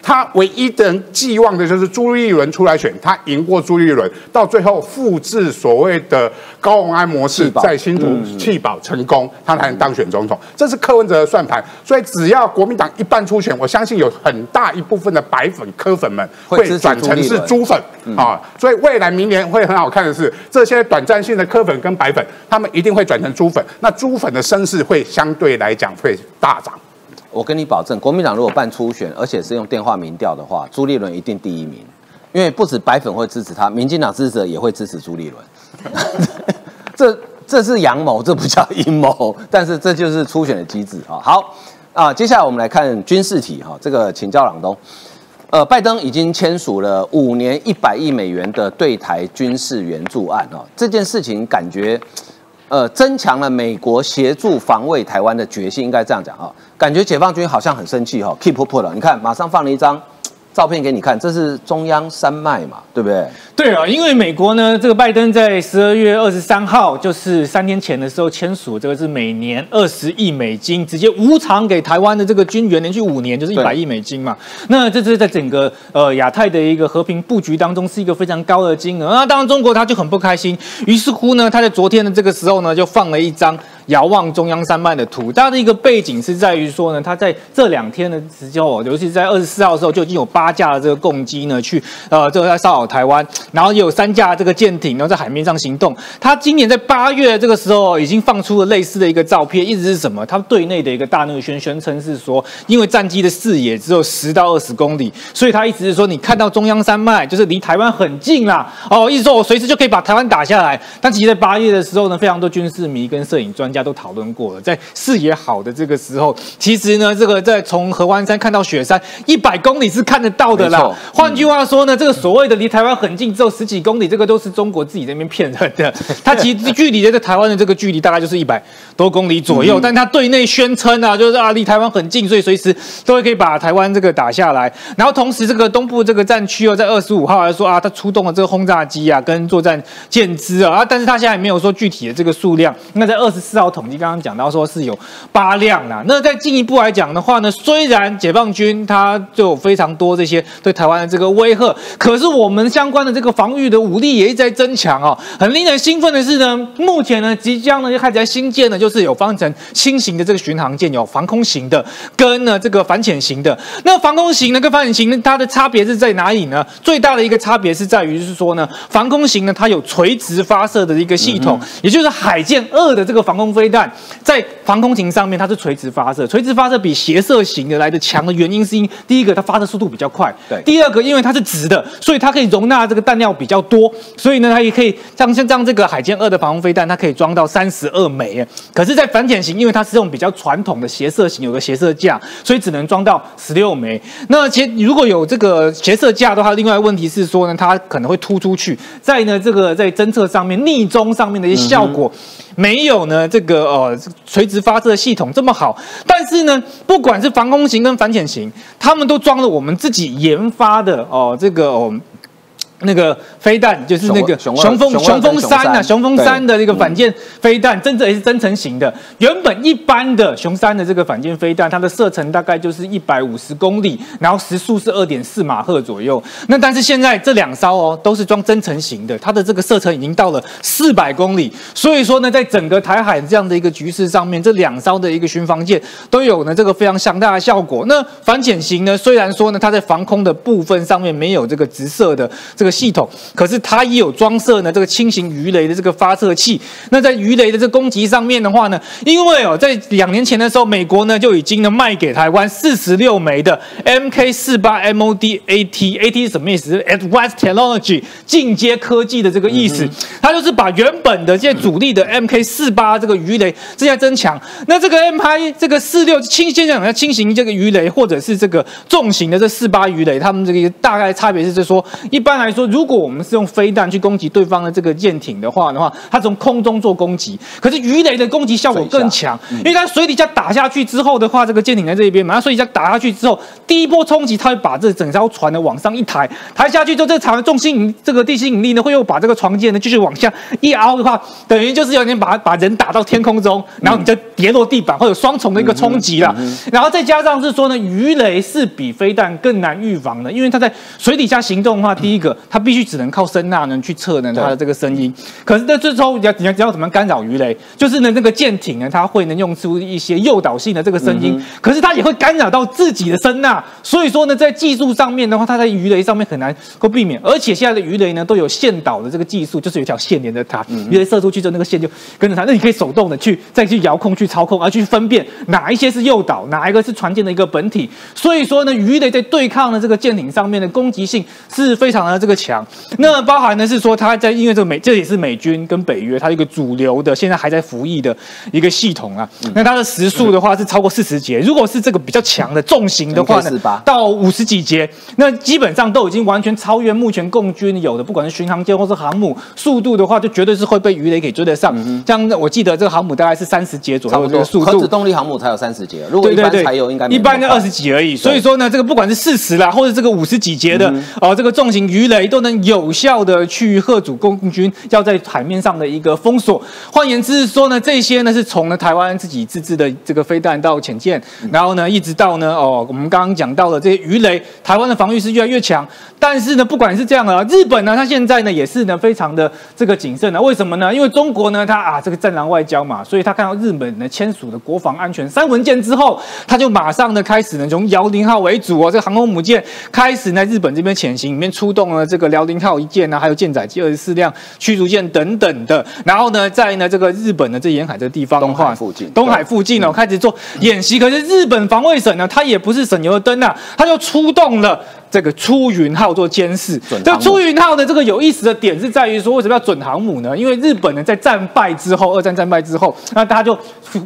他唯一的寄望的就是朱立伦出来选，他赢过朱立伦，到最后复制所谓的高鸿安模式，在新竹弃保成功，他才能当选总统。这是柯文哲的算盘。所以只要国民党一半出选，我相信有很大一部分的白粉柯粉们会转成是猪粉啊。所以未来明年会很好看的是，这些短暂性的柯粉跟白粉，他们一定会转成猪粉。那猪粉的声势会相对来讲会大涨。我跟你保证，国民党如果办初选，而且是用电话民调的话，朱立伦一定第一名。因为不止白粉会支持他，民进党支持者也会支持朱立伦。(laughs) 这这是阳谋，这不叫阴谋，但是这就是初选的机制啊。好啊，接下来我们来看军事题哈。这个请教朗东，呃，拜登已经签署了五年一百亿美元的对台军事援助案啊。这件事情感觉。呃，增强了美国协助防卫台湾的决心，应该这样讲啊。感觉解放军好像很生气哈，keep up 了。你看，马上放了一张。照片给你看，这是中央山脉嘛，对不对？对啊，因为美国呢，这个拜登在十二月二十三号，就是三天前的时候签署，这个是每年二十亿美金，直接无偿给台湾的这个军援，连续五年就是一百亿美金嘛。那这是在整个呃亚太的一个和平布局当中，是一个非常高的金额。那当然中国他就很不开心，于是乎呢，他在昨天的这个时候呢，就放了一张。遥望中央山脉的图，它的一个背景是在于说呢，它在这两天的时候，尤其是在二十四号的时候，就已经有八架的这个共机呢，去呃，这个在骚扰台湾，然后也有三架这个舰艇，然后在海面上行动。他今年在八月这个时候，已经放出了类似的一个照片，一直是什么？他对内的一个大内宣宣称是说，因为战机的视野只有十到二十公里，所以他一直是说，你看到中央山脉就是离台湾很近啦，哦，意思说我随时就可以把台湾打下来。但其实，在八月的时候呢，非常多军事迷跟摄影专家。都讨论过了，在视野好的这个时候，其实呢，这个在从合欢山看到雪山一百公里是看得到的啦。换句话说呢，这个所谓的离台湾很近，只有十几公里，这个都是中国自己那边骗人的。(laughs) 它其实距离在台湾的这个距离大概就是一百多公里左右，但他对内宣称啊，就是啊离台湾很近，所以随时都会可以把台湾这个打下来。然后同时，这个东部这个战区哦，在二十五号还说啊，他出动了这个轰炸机啊，跟作战舰只啊，啊，但是他现在也没有说具体的这个数量。那在二十四号。统计刚刚讲到说是有八辆啦，那再进一步来讲的话呢，虽然解放军它就有非常多这些对台湾的这个威吓，可是我们相关的这个防御的武力也一直在增强哦。很令人兴奋的是呢，目前呢即将呢就开始在新建的，就是有方程轻型的这个巡航舰，有防空型的跟呢这个反潜型的。那防空型呢跟反潜型呢，它的差别是在哪里呢？最大的一个差别是在于是说呢，防空型呢它有垂直发射的一个系统，也就是海舰二的这个防空。飞弹在防空型上面，它是垂直发射，垂直发射比斜射型的来的强的原因是因第一个它发射速度比较快，对；第二个因为它是直的，所以它可以容纳这个弹药比较多，所以呢它也可以像像像这个海剑二的防空飞弹，它可以装到三十二枚。可是，在反潜型，因为它是用比较传统的斜射型，有个斜射架，所以只能装到十六枚。那其实如果有这个斜射架的话，另外问题是说呢，它可能会突出去，在呢这个在侦测上面、逆中上面的一些效果。没有呢，这个呃垂直发射系统这么好，但是呢，不管是防空型跟反潜型，他们都装了我们自己研发的哦，这个哦。那个飞弹就是那个雄风雄风三啊，雄风三的这个反舰飞弹，真正也是增程型的。原本一般的雄三的这个反舰飞弹，它的射程大概就是一百五十公里，然后时速是二点四马赫左右。那但是现在这两艘哦，都是装增程型的，它的这个射程已经到了四百公里。所以说呢，在整个台海这样的一个局势上面，这两艘的一个巡防舰都有呢这个非常强大的效果。那反潜型呢，虽然说呢，它在防空的部分上面没有这个直射的这个。系统，可是它也有装设呢这个轻型鱼雷的这个发射器。那在鱼雷的这攻击上面的话呢，因为哦，在两年前的时候，美国呢就已经呢卖给台湾四十六枚的 MK 四八 MOD AT，AT 是什么意思？Advanced Technology 进阶科技的这个意思。它就是把原本的这些主力的 MK 四八这个鱼雷正在增强。那这个 MK 这个四六轻，先讲下轻型这个鱼雷，或者是这个重型的这四八鱼雷，它们这个大概差别是，就是说一般来说。说，如果我们是用飞弹去攻击对方的这个舰艇的话的话，它从空中做攻击，可是鱼雷的攻击效果更强，因为它水底下打下去之后的话，这个舰艇在这一边嘛，它水底下打下去之后，第一波冲击它会把这整艘船呢往上一抬，抬下去之后，这个船的重心引这个地心引力呢会又把这个船舰呢继续往下一凹的话，等于就是有点把把人打到天空中，然后你就跌落地板，会有双重的一个冲击了。然后再加上是说呢，鱼雷是比飞弹更难预防的，因为它在水底下行动的话，第一个它必须只能靠声呐呢去测呢它的这个声音。可是在，这时候你要你要怎么干扰鱼雷？就是呢那个舰艇呢，它会能用出一些诱导性的这个声音，可是它也会干扰到自己的声呐。所以说呢，在技术上面的话，它在鱼雷上面很难够避免。而且现在的鱼雷呢都有线导的这个技术，就是有一条线连着它，鱼雷射出去之后，那个线就跟着它。那你可以手动的去再去遥控去操控，而去分辨哪一些是诱导，哪一个是船舰的一个本体。所以说呢，鱼雷在对抗的这个舰艇上面的攻击性是非常的这个强。那包含的是说它在因为这个美这也是美军跟北约它一个主流的现在还在服役的一个系统啊。那它的时速的话是超过四十节，如果是这个比较强的重型的话呢，到五十几节，那基本上都已经完全超越目前共军有的，不管是巡航舰或是航母，速度的话就绝对是会被鱼雷给追得上。像我记得这个航母大概是三十节左右的速度，核子动力航母才有三十节，如果一般柴油应该一般就二十几而已。所以说呢，这个不管是四十啦，或者这个五十几节的哦，这个重型鱼雷都能有效的去吓阻共军要在海面上的一个封锁。换言之说呢，这些呢是从呢台湾自己自制的这个飞弹到潜舰，然后呢一直到呢哦，我们刚刚讲到的这些鱼雷，台湾的防御是越来越强。但是呢，不管是这样啊，日本呢，它现在呢也是呢非常的这个谨慎啊。为什么呢？因为中国呢，它啊这个战狼外交嘛，所以他看到日本呢签署的国防安全三文件之后，他就马上呢开始呢从辽宁号为主啊，这个航空母舰开始在日本这边潜行，里面出动了这个辽宁号一舰呢，还有舰载机二十四辆驱逐舰等等的。然后呢，在呢这个日本的这沿海这个地方东海附近，东海附近呢开始做演习。可是日本防卫省呢，它也不是省油的灯啊，它就出动了。这个出云号做监视，这出云号的这个有意思的点是在于说，为什么要准航母呢？因为日本呢在战败之后，二战战败之后，那大家就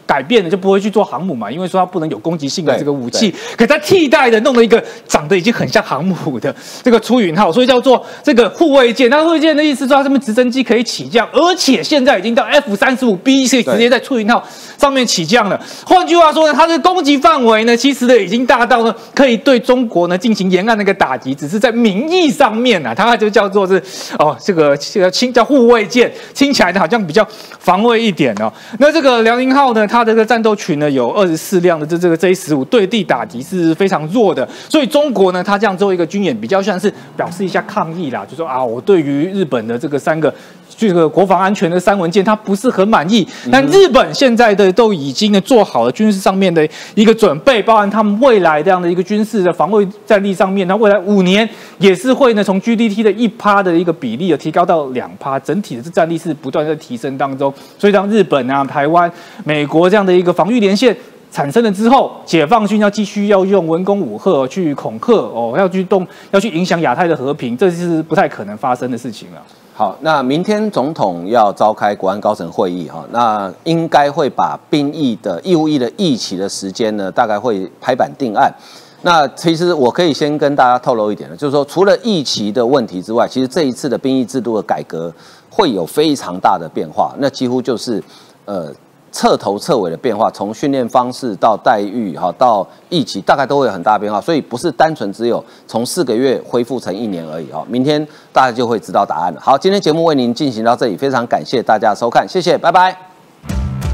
改变了，就不会去做航母嘛，因为说它不能有攻击性的这个武器，可它替代的弄了一个长得已经很像航母的 (laughs) 这个出云号，所以叫做这个护卫舰。那护卫舰的意思说，它上面直升机可以起降，而且现在已经到 F 三十五 B 可以直接在出云号上面起降了。换句话说呢，它的攻击范围呢，其实呢已经大到呢可以对中国呢进行沿岸那个。打击只是在名义上面啊，它就叫做是哦，这个这个轻叫护卫舰，听起来好像比较防卫一点哦。那这个辽宁号呢，它这个战斗群呢有二十四辆的这这个 J 十五对地打击是非常弱的，所以中国呢，它这样做一个军演比较像是表示一下抗议啦，就说啊，我对于日本的这个三个。这个国防安全的三文件，他不是很满意。但日本现在的都已经呢做好了军事上面的一个准备，包含他们未来这样的一个军事的防卫战力上面，那未来五年也是会呢从 GDP 的一趴的一个比例啊提高到两趴，整体的这战力是不断在提升当中。所以当日本啊、台湾、美国这样的一个防御连线产生了之后，解放军要继续要用文攻武赫去恐吓哦，要去动要去影响亚太的和平，这是不太可能发生的事情了。好，那明天总统要召开国安高层会议哈，那应该会把兵役的义务役的役期的时间呢，大概会拍板定案。那其实我可以先跟大家透露一点呢，就是说除了役期的问题之外，其实这一次的兵役制度的改革会有非常大的变化，那几乎就是呃。彻头彻尾的变化，从训练方式到待遇，哈，到疫情，大概都会有很大变化，所以不是单纯只有从四个月恢复成一年而已，哈。明天大家就会知道答案了。好，今天节目为您进行到这里，非常感谢大家收看，谢谢，拜拜。